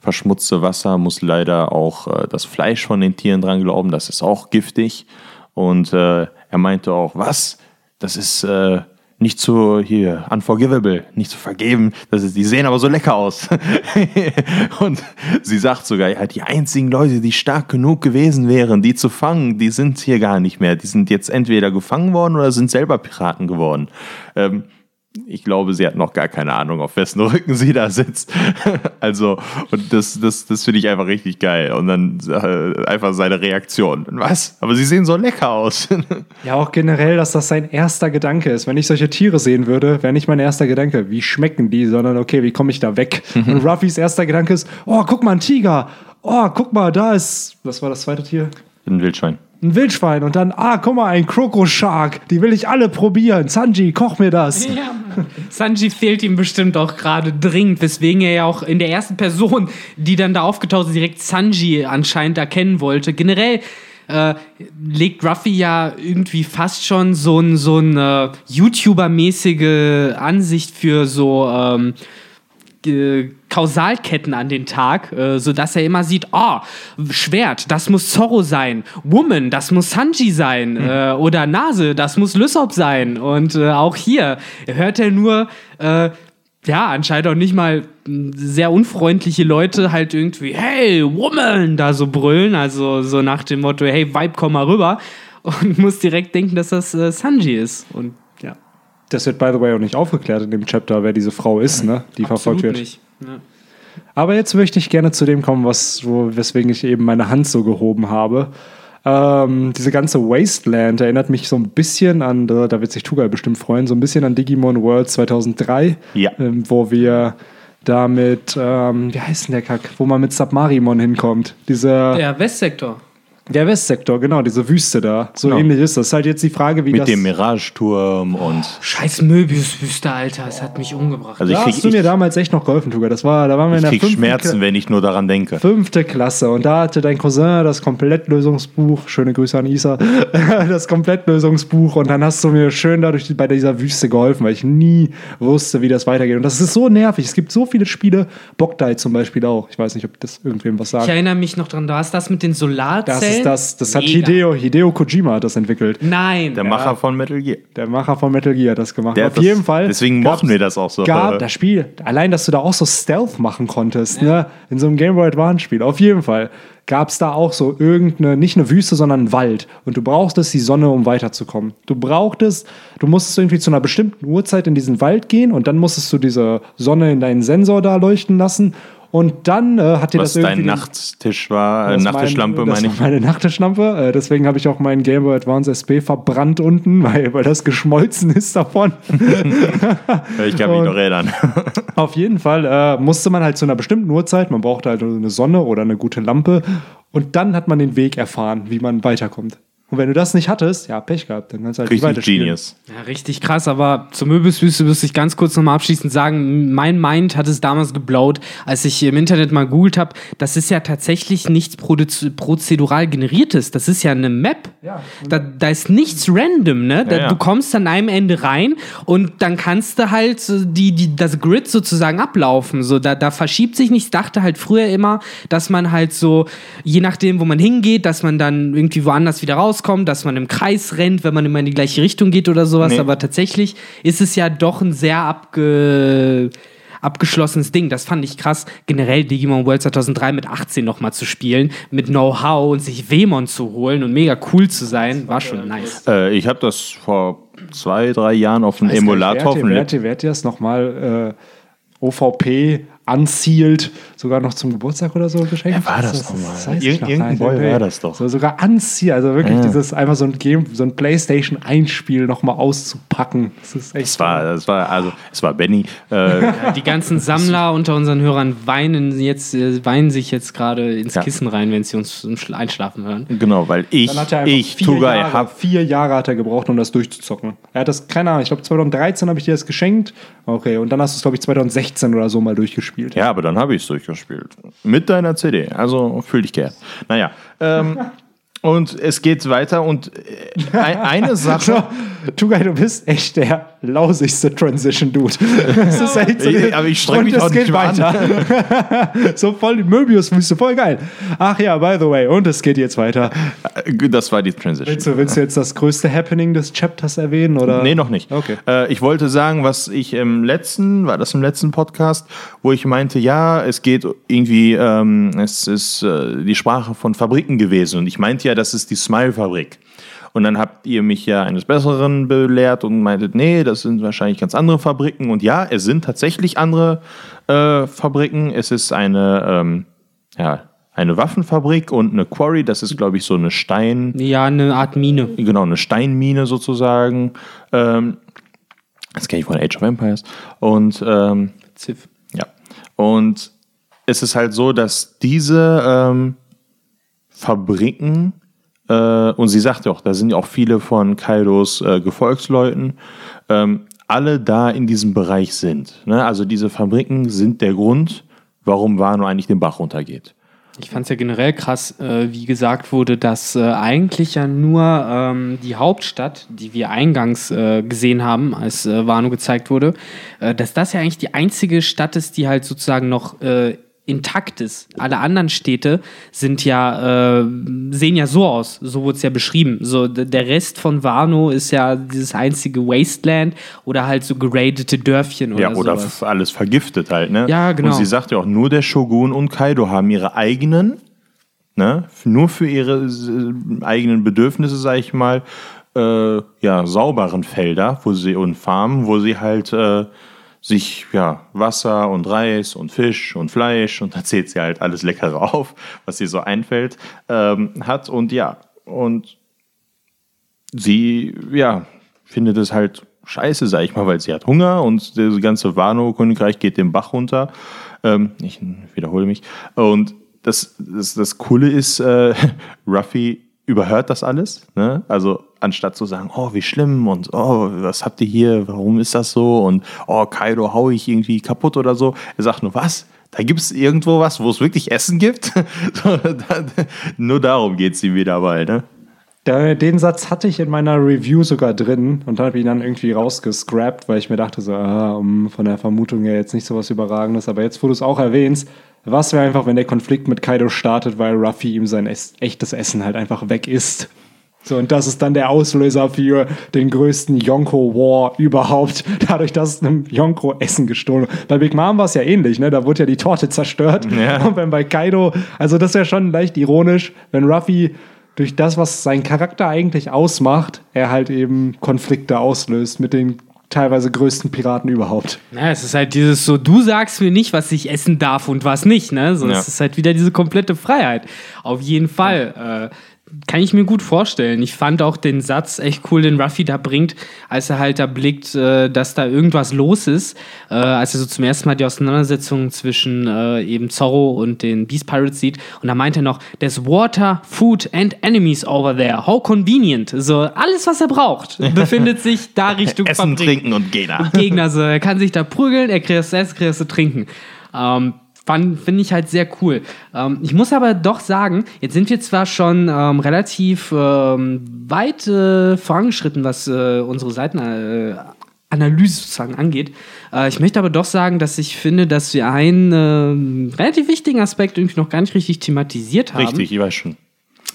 verschmutzte Wasser muss leider auch das Fleisch von den Tieren dran glauben, das ist auch giftig. Und er meinte auch, was? Das ist nicht zu hier unforgivable, nicht zu vergeben. Das ist, die sehen aber so lecker aus. und sie sagt sogar, ja, die einzigen Leute, die stark genug gewesen wären, die zu fangen, die sind hier gar nicht mehr. Die sind jetzt entweder gefangen worden oder sind selber Piraten geworden. Ähm, ich glaube, sie hat noch gar keine Ahnung, auf wessen Rücken sie da sitzt. also, und das, das, das finde ich einfach richtig geil. Und dann äh, einfach seine Reaktion. Was? Aber sie sehen so lecker aus. Ja, auch generell, dass das sein erster Gedanke ist. Wenn ich solche Tiere sehen würde, wäre nicht mein erster Gedanke, wie schmecken die, sondern okay, wie komme ich da weg? Und Ruffys erster Gedanke ist, oh, guck mal, ein Tiger. Oh, guck mal, da ist, was war das zweite Tier? Ein Wildschwein. Ein Wildschwein. Und dann, ah, guck mal, ein Kroko-Shark. Die will ich alle probieren. Sanji, koch mir das. Ja. Sanji fehlt ihm bestimmt auch gerade dringend, weswegen er ja auch in der ersten Person, die dann da aufgetaucht ist, direkt Sanji anscheinend erkennen wollte. Generell äh, legt Ruffy ja irgendwie fast schon so ein so eine YouTuber-mäßige Ansicht für so ähm, äh, Kausalketten an den Tag, äh, sodass er immer sieht, oh, Schwert, das muss Zorro sein, Woman, das muss Sanji sein, äh, oder Nase, das muss Lysop sein. Und äh, auch hier hört er nur, äh, ja, anscheinend auch nicht mal mh, sehr unfreundliche Leute halt irgendwie, hey, Woman, da so brüllen, also so nach dem Motto, hey, Vibe, komm mal rüber. Und muss direkt denken, dass das äh, Sanji ist. Und Das wird, by the way, auch nicht aufgeklärt in dem Chapter, wer diese Frau ist, ne? die verfolgt absolut wird. nicht. Ja. Aber jetzt möchte ich gerne zu dem kommen, was, wo, weswegen ich eben meine Hand so gehoben habe. Ähm, diese ganze Wasteland erinnert mich so ein bisschen an, da wird sich Tugal bestimmt freuen, so ein bisschen an Digimon World 2003, Ja. ähm, wo wir da mit, ähm, wie heißt denn der Kack, wo man mit Submarimon hinkommt. Dieser, Der Westsektor. Der Westsektor, genau, diese Wüste da. So Genau. ähnlich ist das. Ist halt jetzt die Frage, wie Mit das... dem Mirageturm und. Scheiß Möbius-Wüste, Alter. Es hat mich umgebracht. Also ich da krieg, hast du mir ich, damals echt noch geholfen, Tugal. Das war, da waren wir in ich der krieg fünften Schmerzen, Kla- wenn ich nur daran denke. Fünfte Klasse. Und da hatte dein Cousin das Komplettlösungsbuch. Schöne Grüße an Isa. Das Komplettlösungsbuch. Und dann hast du mir schön dadurch bei dieser Wüste geholfen, weil ich nie wusste, wie das weitergeht. Und das ist so nervig. Es gibt so viele Spiele. Bokdai zum Beispiel auch. Ich weiß nicht, ob das irgendwem was sagt. Ich erinnere mich noch dran, du hast das mit den Solarzellen. Das ist das. Das hat Mega. Hideo, Hideo Kojima hat das entwickelt. Nein. Der Macher von Metal Gear. Der Macher von Metal Gear hat das gemacht. Der Auf das- jeden Fall. Deswegen mochten wir das auch so. gab das Spiel, allein, dass du da auch so Stealth machen konntest, ne? In so einem Game Boy Advance Spiel. Auf jeden Fall gab es da auch so irgendeine, nicht eine Wüste, sondern einen Wald. Und du brauchtest die Sonne, um weiterzukommen. Du brauchtest, du musstest irgendwie zu einer bestimmten Uhrzeit in diesen Wald gehen und dann musstest du diese Sonne in deinen Sensor da leuchten lassen. Und dann äh, hat dir Was das irgendwie. dein Nachttisch war, äh, Nachttischlampe, meine ich. meine Nachttischlampe. Äh, deswegen habe ich auch meinen Game Boy Advance SP verbrannt unten, weil, weil das geschmolzen ist davon. Ich kann mich Und- noch erinnern. Auf jeden Fall äh, musste man halt zu einer bestimmten Uhrzeit, man brauchte halt eine Sonne oder eine gute Lampe und dann hat man den Weg erfahren, wie man weiterkommt. Und wenn du das nicht hattest, ja, Pech gehabt, dann kannst du halt nicht Richtig weiterspielen. Genius. Ja, richtig krass, aber zur Möbiuswüste müsste ich ganz kurz nochmal abschließend sagen, mein Mind hat es damals geblaut, als ich im Internet mal googelt habe, das ist ja tatsächlich nichts prozedural generiertes, das ist ja eine Map. Ja. Da, da ist nichts random, ne? Da, Ja, ja. Du kommst an einem Ende rein und dann kannst du halt die, die, das Grid sozusagen ablaufen. So, da, da verschiebt sich nichts. Ich dachte halt früher immer, dass man halt so, je nachdem, wo man hingeht, dass man dann irgendwie woanders wieder rauskommt, dass man im Kreis rennt, wenn man immer in die gleiche Richtung geht oder sowas. Nee. Aber tatsächlich ist es ja doch ein sehr abge abgeschlossenes Ding. Das fand ich krass, generell Digimon World 2003 mit 18 nochmal zu spielen, mit Know-how und sich Wemon zu holen und mega cool zu sein, war schon nice. Äh, ich habe das vor zwei, drei Jahren auf einem Emulator auf Wer dem hat Lab- dir- wer hat dir das nochmal äh, OVP unsealed, sogar noch zum Geburtstag oder so geschenkt? Wer war das Das- nochmal? das Irgend- noch irgendein nicht. Boy war das doch. So, sogar unsealed, also wirklich Ja. dieses einfach so ein Game, so ein Playstation-Einspiel nochmal auszupacken. Das ist echt Es war, es war, also, es war Benny. Äh, Die ganzen Sammler unter unseren Hörern weinen jetzt, äh, weinen sich jetzt gerade ins Ja. Kissen rein, wenn sie uns Einschlafen hören. genau, weil ich, ich, vier, Tugai, Jahre, hab vier Jahre hat er gebraucht, um das durchzuzocken. Er hat das, keine Ahnung, ich glaube 2013 habe ich dir das geschenkt. Okay, und dann hast du es, glaube ich, 2016 oder so mal durchgespielt. Ja, aber dann habe ich es durchgespielt. Mit deiner CD. Also fühl dich geehrt. Naja. Ähm, und es geht weiter und äh, ein- eine Sache. Tugay, du bist echt der lausigste Transition-Dude. Das ist echt so. Ich- aber ich streng Und mich auch geht nicht weiter. so voll die Möbius-Wüste, voll geil. Ach ja, by the way, und es geht jetzt weiter. Äh, Das war die Transition. Willst du, willst du jetzt das größte Happening des Chapters erwähnen? Oder? Nee, noch nicht. Okay. Äh, ich wollte sagen, was ich im letzten, war das im letzten Podcast, wo ich meinte, ja, es geht irgendwie, ähm, es ist äh, die Sprache von Fabriken gewesen. Und ich meinte ja, das ist die Smile-Fabrik. Und dann habt ihr mich ja eines Besseren belehrt und meintet, nee, das sind wahrscheinlich ganz andere Fabriken. Und ja, es sind tatsächlich andere äh, Fabriken. Es ist eine, ähm, ja, eine Waffenfabrik und eine Quarry. Das ist, glaube ich, so eine Stein, Ja, eine Art Mine. genau, eine Steinmine sozusagen. Ähm, das kenne ich von Age of Empires. Und ähm, Ziff. ja. Und es ist halt so, dass diese ähm, Fabriken, äh, und sie sagt ja auch, da sind ja auch viele von Kaidos äh, Gefolgsleuten, ähm, alle da in diesem Bereich sind. Ne? Also diese Fabriken sind der Grund, warum Wano eigentlich den Bach runtergeht. Ich fand es ja generell krass, äh, wie gesagt wurde, dass äh, eigentlich ja nur ähm, die Hauptstadt, die wir eingangs äh, gesehen haben, als äh, Wano gezeigt wurde, äh, dass das ja eigentlich die einzige Stadt ist, die halt sozusagen noch äh, intakt ist. Alle anderen Städte sind ja, äh, sehen ja so aus, so wurde es ja beschrieben. So, der Rest von Wano ist ja dieses einzige Wasteland oder halt so geradete Dörfchen oder Ja, oder sowas. alles vergiftet halt, ne? Ja, genau. Und sie sagt ja auch, nur der Shogun und Kaido haben ihre eigenen, ne? Nur für ihre eigenen Bedürfnisse, sag ich mal, äh, ja, sauberen Felder wo sie, und Farmen, wo sie halt äh, sich ja, Wasser und Reis und Fisch und Fleisch und da zählt sie halt alles Leckere auf, was ihr so einfällt, ähm, hat. Und ja, und sie, ja, findet es halt scheiße, sag ich mal, weil sie hat Hunger und das ganze Wano-Königreich geht den Bach runter. Ähm, ich wiederhole mich. Und das, das, das Coole ist, äh, Ruffy überhört das alles. Ne? Also anstatt zu sagen, oh, wie schlimm und oh, was habt ihr hier, warum ist das so und oh, Kaido hau ich irgendwie kaputt oder so. Er sagt nur, was? Da gibt es irgendwo was, wo es wirklich Essen gibt? Nur darum geht es ihm wieder dabei, ne? Den Satz hatte ich in meiner Review sogar drin und habe ihn dann irgendwie rausgescrapped, weil ich mir dachte, so, ah, von der Vermutung her jetzt nicht so was Überragendes. Aber jetzt, wo du es auch erwähnst, was wäre einfach, wenn der Konflikt mit Kaido startet, weil Ruffy ihm sein es echtes Essen halt einfach weg ist. So, und das ist dann der Auslöser für den größten Yonko-War überhaupt, dadurch, dass einem Yonko Essen gestohlen wird. Bei Big Mom war es ja ähnlich, ne? Da wurde ja die Torte zerstört. Ja. Und wenn bei Kaido, also das wäre schon leicht ironisch, wenn Ruffy durch das, was sein Charakter eigentlich ausmacht, er halt eben Konflikte auslöst mit den teilweise größten Piraten überhaupt. Ja, es ist halt dieses so, du sagst mir nicht, was ich essen darf und was nicht, ne? So, Ja. Es ist halt wieder diese komplette Freiheit. Auf jeden Fall. Äh, kann ich mir gut vorstellen. Ich fand auch den Satz echt cool, den Ruffy da bringt, als er halt da blickt, äh, dass da irgendwas los ist. Äh, als er so zum ersten Mal die Auseinandersetzung zwischen äh, eben Zorro und den Beast Pirates sieht. Und da meint er noch, there's water, food and enemies over there. How convenient. So, alles, was er braucht, befindet sich da Richtung Essen, Fabrik. trinken und Gegner. Gegner. So, er kann sich da prügeln, er kriegt das Essen, kriegt das zu trinken. Ähm, Finde ich halt sehr cool. Ähm, ich muss aber doch sagen, jetzt sind wir zwar schon ähm, relativ ähm, weit äh, vorangeschritten, was äh, unsere Seitenanalyse äh, sozusagen angeht. Äh, ich möchte aber doch sagen, dass ich finde, dass wir einen äh, relativ wichtigen Aspekt irgendwie noch gar nicht richtig thematisiert haben. Richtig, ich weiß schon.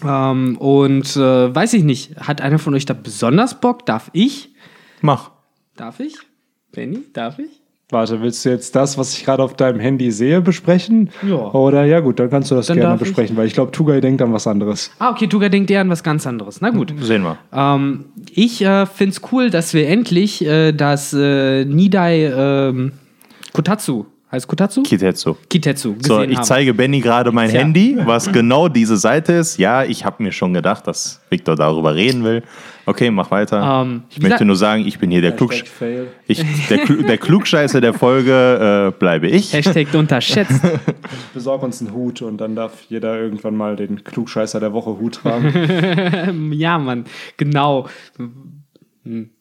Ähm, und äh, weiß ich nicht, hat einer von euch da besonders Bock? Darf ich? Mach. Darf ich? Benny, darf ich? Warte, willst du jetzt das, was ich gerade auf deinem Handy sehe, besprechen? Ja. Oder ja gut, dann kannst du das Dann gerne darf ich. besprechen, weil ich glaube, Tugai denkt an was anderes. Ah, okay, Tuga denkt eher an was ganz anderes. Na gut. Sehen wir. Ähm, ich äh, finde es cool, dass wir endlich äh, das äh, Nidai ähm, Kotatsu, heißt Kotatsu? Kitetsu. Kitetsu So, ich haben. zeige Benny gerade mein Tja. Handy, was genau diese Seite ist. Ja, ich habe mir schon gedacht, dass Victor darüber reden will. Okay, mach weiter. Ähm, ich möchte nur sagen, ich bin hier der, Klugsch ich, der, Klu der Klugscheißer der Folge, äh, bleibe ich. Hashtag unterschätzt. Besorg uns einen Hut und dann darf jeder irgendwann mal den Klugscheißer der Woche Hut tragen. ja, Mann, genau. Hm.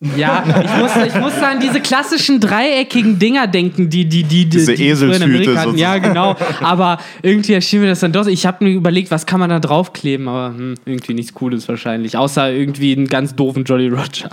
Ja, ich muss, ich muss an diese klassischen dreieckigen Dinger denken, die die die, die Diese die Eselshüte hatten. Ja, genau. Aber irgendwie erschien mir das dann doch. Ich habe mir überlegt, was kann man da draufkleben, aber hm, irgendwie nichts Cooles wahrscheinlich, außer irgendwie einen ganz doofen Jolly Roger.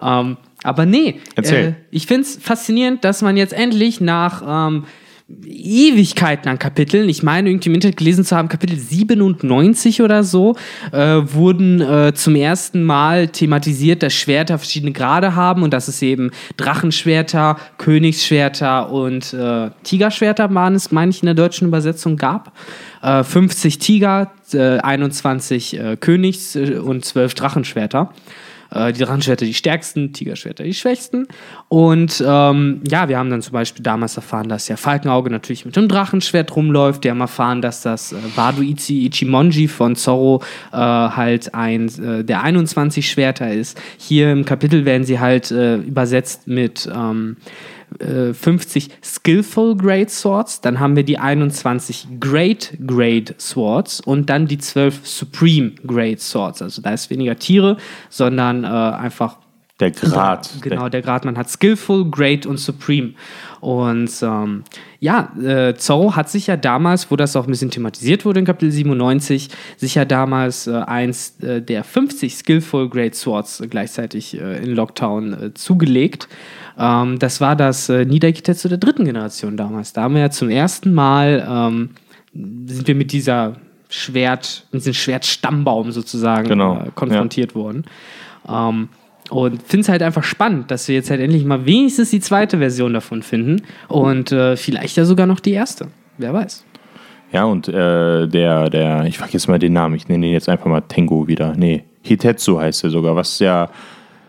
Ähm, aber nee, Erzähl. Äh, ich finde es faszinierend, dass man jetzt endlich nach ähm, Ewigkeiten an Kapiteln, ich meine irgendwie im Internet gelesen zu haben, Kapitel 97 oder so, äh, wurden äh, zum ersten Mal thematisiert, dass Schwerter verschiedene Grade haben und dass es eben Drachenschwerter, Königsschwerter und äh, Tigerschwerter waren es, meine ich, in der deutschen Übersetzung gab. Äh, 50 Tiger, äh, 21 äh, Königs- äh, und 12 Drachenschwerter. Äh, die Drachenschwerter die stärksten, Tigerschwerter die schwächsten. Und ähm, ja, wir haben dann zum Beispiel damals erfahren, dass ja Falkenauge natürlich mit dem Drachenschwert rumläuft. Wir haben erfahren, dass das äh, Waduichi Ichimonji von Zorro äh, halt ein äh, der 21 Schwerter ist. Hier im Kapitel werden sie halt äh, übersetzt mit ähm, äh, 50 Skillful Great Swords, dann haben wir die 21 Great Great Swords und dann die 12 Supreme Great Swords. Also da ist weniger Tiere, sondern äh, einfach Der Grad. Genau, der Grad, man hat Skillful, Great und Supreme. Und ähm, ja, äh, Zorro hat sich ja damals, wo das auch ein bisschen thematisiert wurde in Kapitel 97, sich ja damals äh, eins äh, der 50 Skillful Great Swords gleichzeitig äh, in Lockdown äh, zugelegt. Ähm, das war das äh, Nidai Kitetsu der dritten Generation damals. Da haben wir ja zum ersten Mal, ähm, sind wir mit dieser Schwert, mit diesem Schwertstammbaum sozusagen Genau, äh, konfrontiert worden. Ähm, und finde es halt einfach spannend, dass wir jetzt halt endlich mal wenigstens die zweite Version davon finden und äh, vielleicht ja sogar noch die erste. Wer weiß. Ja, und äh, der, der, ich vergesse mal den Namen, ich nenne ihn jetzt einfach mal Tengu wieder. Nee, Hitetsu heißt er sogar, was ja,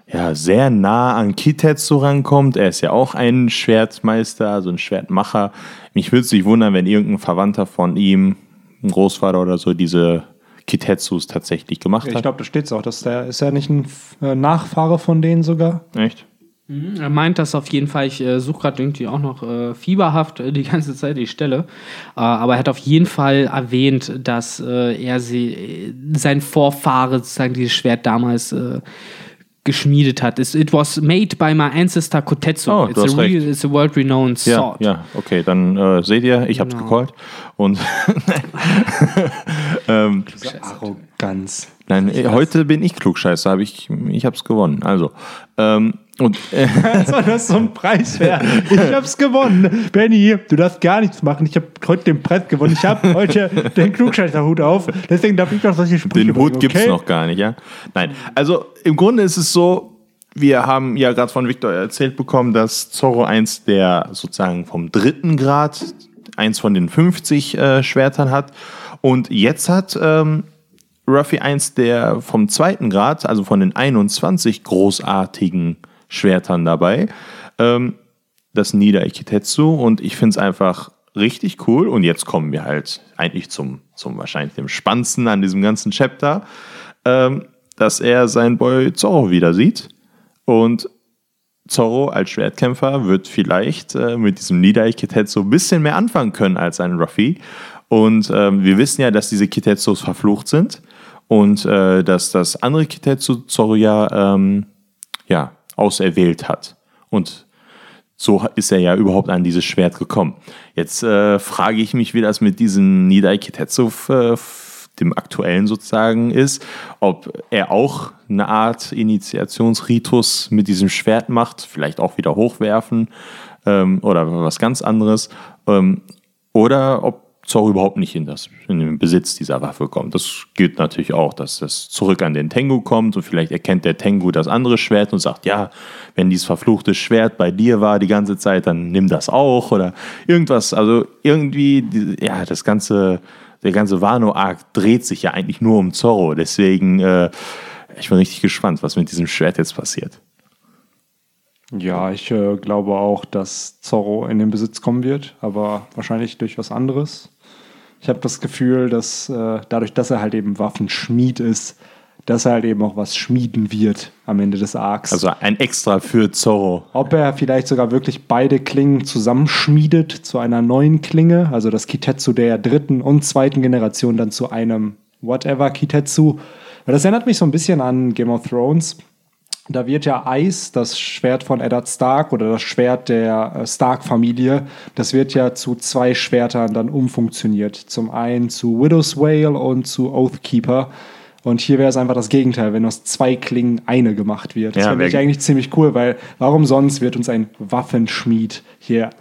ja sehr nah an Kitetsu rankommt. Er ist ja auch ein Schwertmeister, also ein Schwertmacher. Mich würde es nicht wundern, wenn irgendein Verwandter von ihm, ein Großvater oder so, diese Kitetsus tatsächlich gemacht Ich hat. glaube, da steht es auch. Dass der, ist er nicht ein äh, Nachfahre von denen sogar? Echt? Er meint das auf jeden Fall. Ich äh, suche gerade irgendwie auch noch äh, fieberhaft äh, die ganze Zeit die Stelle. Äh, aber er hat auf jeden Fall erwähnt, dass äh, er sie, äh, sein Vorfahre sozusagen dieses Schwert damals äh, geschmiedet hat. It, it was made by my ancestor Kotetsu. Oh, du it's, a real, it's a world-renowned Ja, sword. ja, okay, dann äh, seht ihr, ich hab's Genau. gecallt. Und ähm, Arroganz. nein, äh, heute bin ich klugscheißer, hab ich, ich hab's gewonnen. Also, ähm, und äh, Also, das ist so ein Preis wert. Ich hab's gewonnen. Benny, du darfst gar nichts machen. Ich habe heute den Preis gewonnen. Ich habe heute den Klugscheißerhut auf. Deswegen darf ich doch solche Sprüche Den Hut bringen, gibt's okay? noch gar nicht, ja? Nein. Also im Grunde ist es so, wir haben ja gerade von Victor erzählt bekommen, dass Zorro eins der sozusagen vom dritten Grad, eins von den 50 äh, Schwertern hat. Und jetzt hat ähm, Ruffy eins der vom zweiten Grad, also von den 21 großartigen Schwertern dabei. Ähm, das Nida Ikitetsu und ich finde es einfach richtig cool. Und jetzt kommen wir halt eigentlich zum, zum wahrscheinlich dem Spannendsten an diesem ganzen Chapter, ähm, dass er seinen Boy Zorro wieder sieht. Und Zorro als Schwertkämpfer wird vielleicht äh, mit diesem Nida Ikitetsu ein bisschen mehr anfangen können als ein Ruffy. Und ähm, wir wissen ja, dass diese Kitetsus verflucht sind und äh, dass das andere Kitetsu Zorro ja, ähm, ja auserwählt hat. Und so ist er ja überhaupt an dieses Schwert gekommen. Jetzt äh, frage ich mich, wie das mit diesem Nidai Kitetsu, dem aktuellen sozusagen, ist. Ob er auch eine Art Initiationsritus mit diesem Schwert macht, vielleicht auch wieder hochwerfen ähm, oder was ganz anderes. Ähm, oder ob Zorro überhaupt nicht in, das, in den Besitz dieser Waffe kommt. Das gilt natürlich auch, dass das zurück an den Tengu kommt und vielleicht erkennt der Tengu das andere Schwert und sagt, ja, wenn dieses verfluchte Schwert bei dir war die ganze Zeit, dann nimm das auch oder irgendwas. Also irgendwie, ja, das ganze, der ganze Wano-Arc dreht sich ja eigentlich nur um Zorro. Deswegen, äh, ich bin richtig gespannt, was mit diesem Schwert jetzt passiert. Ja, ich äh, glaube auch, dass Zorro in den Besitz kommen wird, aber wahrscheinlich durch was anderes. Ich habe das Gefühl, dass äh, dadurch, dass er halt eben Waffenschmied ist, dass er halt eben auch was schmieden wird am Ende des Arcs. Also ein Extra für Zorro. Ob er vielleicht sogar wirklich beide Klingen zusammenschmiedet zu einer neuen Klinge, also das Kitetsu der dritten und zweiten Generation dann zu einem Whatever Kitetsu. Weil das erinnert mich so ein bisschen an Game of Thrones. Da wird ja Ice, das Schwert von Eddard Stark oder das Schwert der äh, Stark-Familie, das wird ja zu zwei Schwertern dann umfunktioniert. Zum einen zu Widow's Whale und zu Oathkeeper. Und hier wäre es einfach das Gegenteil, wenn aus zwei Klingen eine gemacht wird. Das Ja, finde ich eigentlich ziemlich cool, weil warum sonst wird uns ein Waffenschmied hier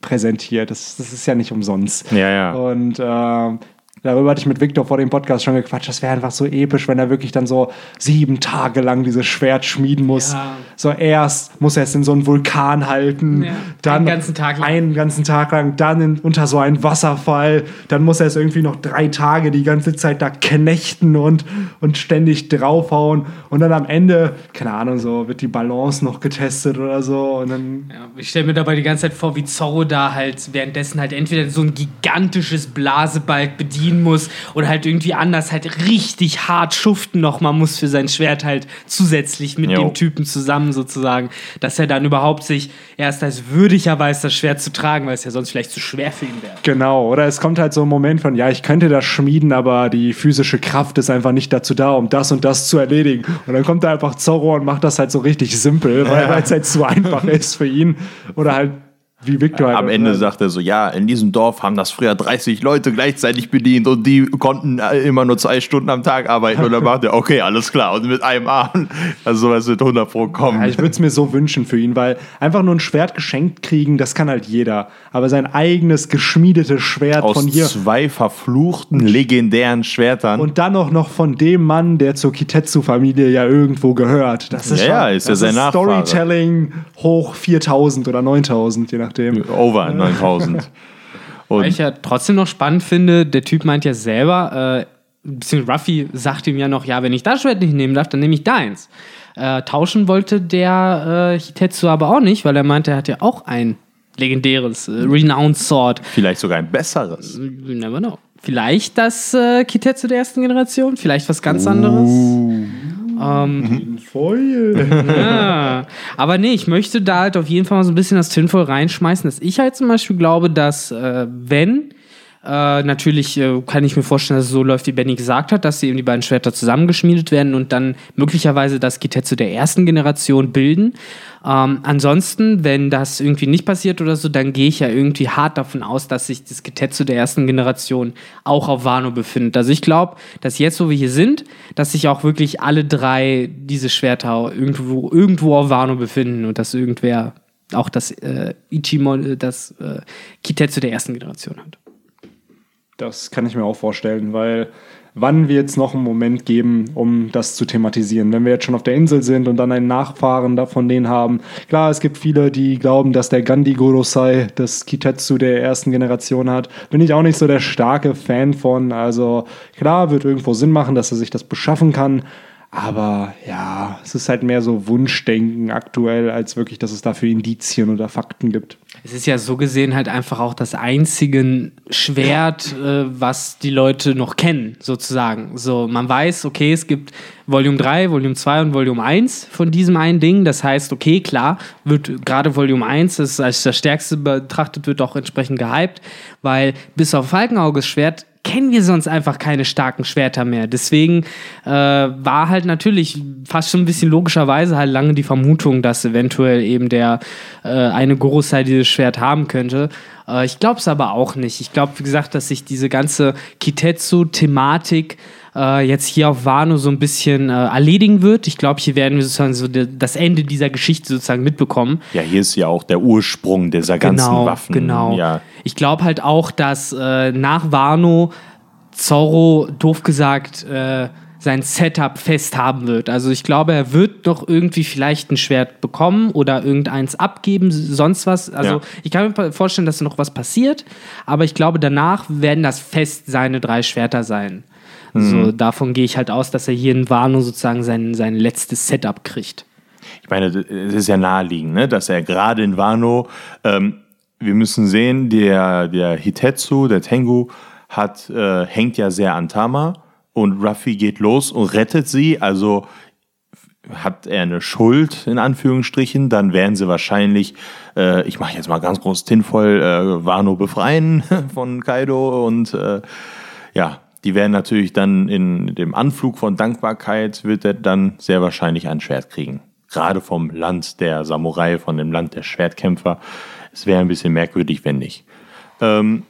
präsentiert? Das, das ist ja nicht umsonst. Ja, ja. Und ähm, darüber hatte ich mit Victor vor dem Podcast schon gequatscht. Das wäre einfach so episch, wenn er wirklich dann so sieben Tage lang dieses Schwert schmieden muss. Ja. So erst muss er es in so einen Vulkan halten, Ja. dann Einen ganzen Tag lang. einen ganzen Tag lang, dann in, unter so einen Wasserfall, dann muss er es irgendwie noch drei Tage die ganze Zeit da knechten und, und ständig draufhauen und dann am Ende, keine Ahnung, so wird die Balance noch getestet oder so und dann Ja, ich stelle mir dabei die ganze Zeit vor, wie Zorro da halt währenddessen halt entweder so ein gigantisches Blasebalg bedienen muss oder halt irgendwie anders halt richtig hart schuften noch mal muss für sein Schwert halt zusätzlich mit Jo. dem Typen zusammen sozusagen, dass er dann überhaupt sich erst als würdiger weiß, das Schwert zu tragen, weil es ja sonst vielleicht zu schwer für ihn wäre. Genau, oder es kommt halt so ein Moment von, ja, ich könnte das schmieden, aber die physische Kraft ist einfach nicht dazu da, um das und das zu erledigen. Und dann kommt da einfach Zorro und macht das halt so richtig simpel, weil weil es halt zu einfach ist für ihn. Oder halt, wie Victor halt Am Ende sagt. sagt er so, ja, in diesem Dorf haben das früher 30 Leute gleichzeitig bedient und die konnten äh, immer nur zwei Stunden am Tag arbeiten. Und dann macht er, okay, alles klar. Und mit einem Arm, also sowas wird 100 pro kommen. Ja, ich würde es mir so wünschen für ihn, weil einfach nur ein Schwert geschenkt kriegen, das kann halt jeder. Aber sein eigenes geschmiedetes Schwert Aus von hier zwei verfluchten, legendären Schwertern. und dann auch noch von dem Mann, der zur Kitetsu-Familie ja irgendwo gehört. Das ist Ja, schon, ja, ist ja das sein Nachfahre. Storytelling hoch 4000 oder 9000, je nachdem. Over 9000. Weil Und ich ja trotzdem noch spannend finde, der Typ meint ja selber, äh, beziehungsweise Ruffy sagt ihm ja noch, ja, wenn ich das Schwert nicht nehmen darf, dann nehme ich deins. Äh, tauschen wollte der äh, Hitetsu aber auch nicht, weil er meinte, er hat ja auch ein legendäres, äh, renowned Sword. vielleicht sogar ein besseres. You never know. Vielleicht das äh, Kitetsu der ersten Generation, vielleicht was ganz anderes. Ähm, Feuer. ja. Aber nee, ich möchte da halt auf jeden Fall mal so ein bisschen das Tinfoil reinschmeißen, dass ich halt zum Beispiel glaube, dass äh, wenn äh, natürlich äh, kann ich mir vorstellen, dass es so läuft, wie Benny gesagt hat, dass sie eben die beiden Schwerter zusammengeschmiedet werden und dann möglicherweise das Kitetsu der ersten Generation bilden. Ähm, ansonsten, wenn das irgendwie nicht passiert oder so, dann gehe ich ja irgendwie hart davon aus, dass sich das Kitetsu der ersten Generation auch auf Wano befindet. Also ich glaube, dass jetzt, wo wir hier sind, dass sich auch wirklich alle drei diese Schwerter irgendwo, irgendwo auf Wano befinden und dass irgendwer auch das äh, Ichimon, das äh, Kitetsu der ersten Generation hat. Das kann ich mir auch vorstellen, weil wann wird es noch einen Moment geben, um das zu thematisieren? Wenn wir jetzt schon auf der Insel sind und dann einen Nachfahren davon denen haben. Klar, es gibt viele, die glauben, dass der Gandhi Gorosei das Kitetsu der ersten Generation hat. Bin ich auch nicht so der starke Fan von. Also klar, wird irgendwo Sinn machen, dass er sich das beschaffen kann. Aber ja, es ist halt mehr so Wunschdenken aktuell, als wirklich, dass es dafür Indizien oder Fakten gibt. Es ist ja so gesehen halt einfach auch das einzige Schwert, äh, was die Leute noch kennen, sozusagen. So, man weiß, okay, es gibt Volume 3, Volume 2 und Volume 1 von diesem einen Ding. Das heißt, okay, klar, wird gerade Volume 1, das als das stärkste betrachtet wird, auch entsprechend gehypt, weil bis auf Falkenauges Schwert kennen wir sonst einfach keine starken Schwerter mehr. Deswegen äh, war halt natürlich fast schon ein bisschen logischerweise halt lange die Vermutung, dass eventuell eben der äh, eine Gorosei dieses Schwert haben könnte. Äh, ich glaube es aber auch nicht. Ich glaube, wie gesagt, dass sich diese ganze Kitetsu-Thematik äh, jetzt hier auf Wano so ein bisschen äh, erledigen wird. Ich glaube, hier werden wir sozusagen so de, das Ende dieser Geschichte sozusagen mitbekommen. Ja, hier ist ja auch der Ursprung dieser ganzen genau, Waffen. Genau. Ja. Ich glaube halt auch, dass äh, nach Wano Zorro, doof gesagt, äh, sein Setup fest haben wird. Also ich glaube, er wird noch irgendwie vielleicht ein Schwert bekommen oder irgendeins abgeben, sonst was. Also Ja. ich kann mir vorstellen, dass noch was passiert, aber ich glaube, danach werden das fest seine drei Schwerter sein. So, davon gehe ich halt aus, dass er hier in Wano sozusagen sein, sein letztes Setup kriegt. Ich meine, es ist ja naheliegend, ne, dass er gerade in Wano, ähm, wir müssen sehen, der, der Hitetsu, der Tengu, hat, äh, hängt ja sehr an Tama und Ruffy geht los und rettet sie. Also hat er eine Schuld, in Anführungsstrichen, dann werden sie wahrscheinlich, äh, ich mache jetzt mal ganz groß tinvoll, äh, Wano befreien von Kaido und äh, ja, die werden natürlich dann in dem Anflug von Dankbarkeit, wird er dann sehr wahrscheinlich ein Schwert kriegen. Gerade vom Land der Samurai, von dem Land der Schwertkämpfer. Es wäre ein bisschen merkwürdig, wenn nicht. Ähm,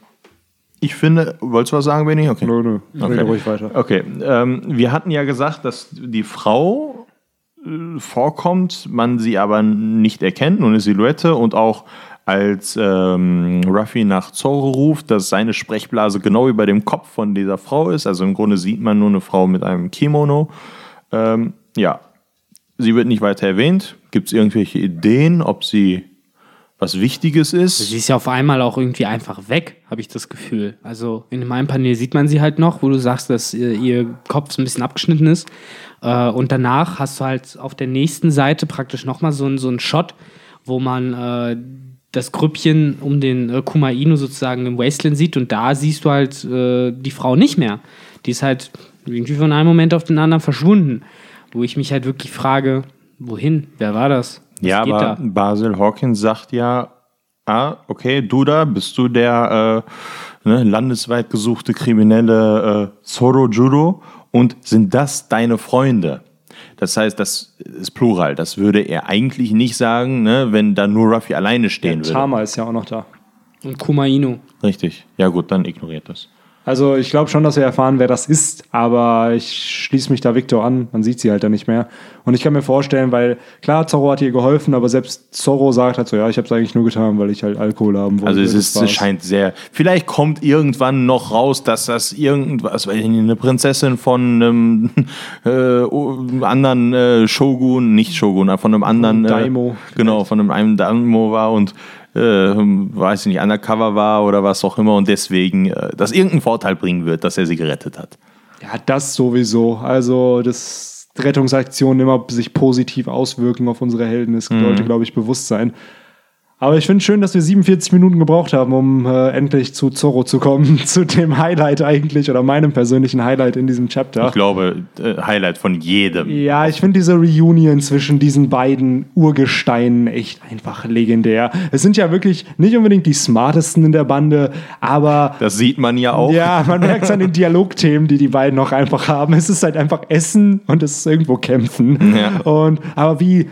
ich finde, wolltest du was sagen, Benny? Okay. Nö, nö, Okay. rede ruhig weiter. Okay, ähm, wir hatten ja gesagt, dass die Frau äh, vorkommt, man sie aber nicht erkennt, nur eine Silhouette und auch als ähm, Ruffy nach Zoro ruft, dass seine Sprechblase genau über dem Kopf von dieser Frau ist. Also im Grunde sieht man nur eine Frau mit einem Kimono. Ähm, ja, sie wird nicht weiter erwähnt. Gibt es irgendwelche Ideen, ob sie was Wichtiges ist? Sie ist ja auf einmal auch irgendwie einfach weg, habe ich das Gefühl. Also in meinem Panel sieht man sie halt noch, wo du sagst, dass ihr, ihr Kopf so ein bisschen abgeschnitten ist. Äh, und danach hast du halt auf der nächsten Seite praktisch nochmal so, so einen Shot, wo man äh, das Grüppchen um den äh, Kumaino sozusagen im Wasteland sieht. Und da siehst du halt äh, die Frau nicht mehr. Die ist halt irgendwie von einem Moment auf den anderen verschwunden. Wo ich mich halt wirklich frage, wohin? Wer war das? Was Ja, aber Basil Hawkins sagt ja, ah, okay, du da, bist du der äh, ne, landesweit gesuchte kriminelle äh, Zoro Judo und sind das deine Freunde? Das heißt, das ist Plural. Das würde er eigentlich nicht sagen, ne, wenn da nur Ruffy alleine stehen würde. Tama ist ja auch noch da. Und Kumaino. Richtig. Ja gut, dann ignoriert das. Also ich glaube schon, dass wir erfahren, wer das ist, aber ich schließe mich da Victor an. Man sieht sie halt dann nicht mehr. Und ich kann mir vorstellen, weil klar, Zorro hat ihr geholfen, aber selbst Zorro sagt halt so, ja, ich habe es eigentlich nur getan, weil ich halt Alkohol haben wollte. Also es, ist, es scheint sehr. Vielleicht kommt irgendwann noch raus, dass das irgendwas, nicht, eine Prinzessin von einem äh, anderen äh, Shogun, nicht Shogun, von einem anderen Von Daimo Äh, genau, von einem, einem Daimo war und äh, weiß ich nicht, undercover war oder was auch immer und deswegen äh, das irgendeinen Vorteil bringen wird, dass er sie gerettet hat. Ja, das sowieso. Also, dass Rettungsaktionen immer sich positiv auswirken auf unsere Helden, das sollte, glaube ich, bewusst sein. Aber ich finde schön, dass wir 47 Minuten gebraucht haben, um äh, endlich zu Zorro zu kommen, zu dem Highlight eigentlich oder meinem persönlichen Highlight in diesem Chapter. Ich glaube, äh, Highlight von jedem. Ja, ich finde diese Reunion zwischen diesen beiden Urgesteinen echt einfach legendär. Es sind ja wirklich nicht unbedingt die smartesten in der Bande, aber Das sieht man ja auch. ja, man merkt es an den Dialogthemen, die die beiden noch einfach haben. Es ist halt einfach Essen und es ist irgendwo Kämpfen. Ja. Und, aber wie,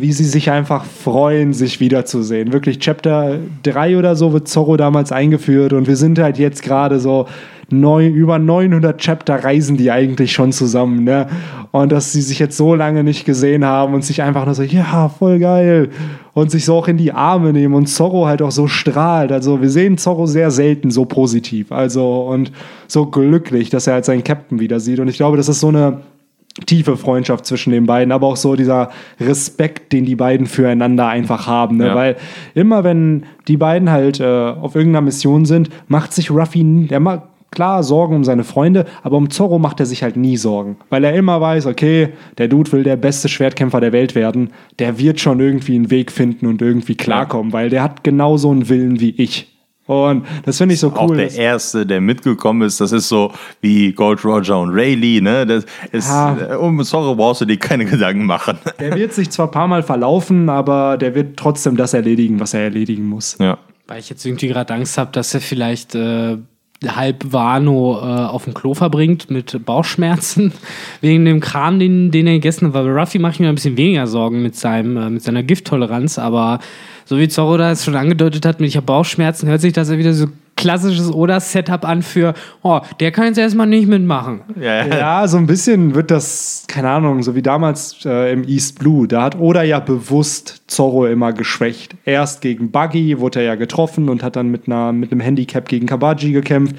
wie sie sich einfach freuen, sich wiederzusehen. Wirklich, Chapter 3 oder so wird Zorro damals eingeführt und wir sind halt jetzt gerade so neun, über 900 Chapter reisen die eigentlich schon zusammen. Ne? Und dass sie sich jetzt so lange nicht gesehen haben und sich einfach nur so, ja, voll geil. Und sich so auch in die Arme nehmen und Zorro halt auch so strahlt. Also wir sehen Zorro sehr selten so positiv. Also und so glücklich, dass er halt seinen Captain wieder sieht. Und ich glaube, das ist so eine tiefe Freundschaft zwischen den beiden, aber auch so dieser Respekt, den die beiden füreinander einfach haben. Ne? Ja. Weil immer wenn die beiden halt äh, auf irgendeiner Mission sind, macht sich Ruffy, der macht klar Sorgen um seine Freunde, aber um Zorro macht er sich halt nie Sorgen. Weil er immer weiß, okay, der Dude will der beste Schwertkämpfer der Welt werden, der wird schon irgendwie einen Weg finden und irgendwie klarkommen, weil der hat genauso einen Willen wie ich. Und das finde ich so Auch cool. der dass- Erste, der mitgekommen ist, das ist so wie Gold Roger und Rayleigh, ne? Das ist, Ja. äh, um Zorro brauchst du dir keine Gedanken machen. Der wird sich zwar ein paar Mal verlaufen, aber der wird trotzdem das erledigen, was er erledigen muss. ja. Weil ich jetzt irgendwie gerade Angst habe, dass er vielleicht äh, halb Wano äh, auf dem Klo verbringt mit Bauchschmerzen wegen dem Kram, den, den er gegessen hat. Weil bei Ruffy mache ich mir ein bisschen weniger Sorgen mit, seinem, äh, mit seiner Gifttoleranz, aber so wie Zorro da es schon angedeutet hat, mit ich habe Bauchschmerzen, hört sich das ja wieder so klassisches Oda-Setup an für, oh, der kann jetzt erstmal nicht mitmachen. Ja, ja. Ja, so ein bisschen wird das, keine Ahnung, so wie damals äh, im East Blue. Da hat Oda ja bewusst Zorro immer geschwächt. Erst gegen Buggy wurde er ja getroffen und hat dann mit, einer, mit einem Handicap gegen Kabaji gekämpft.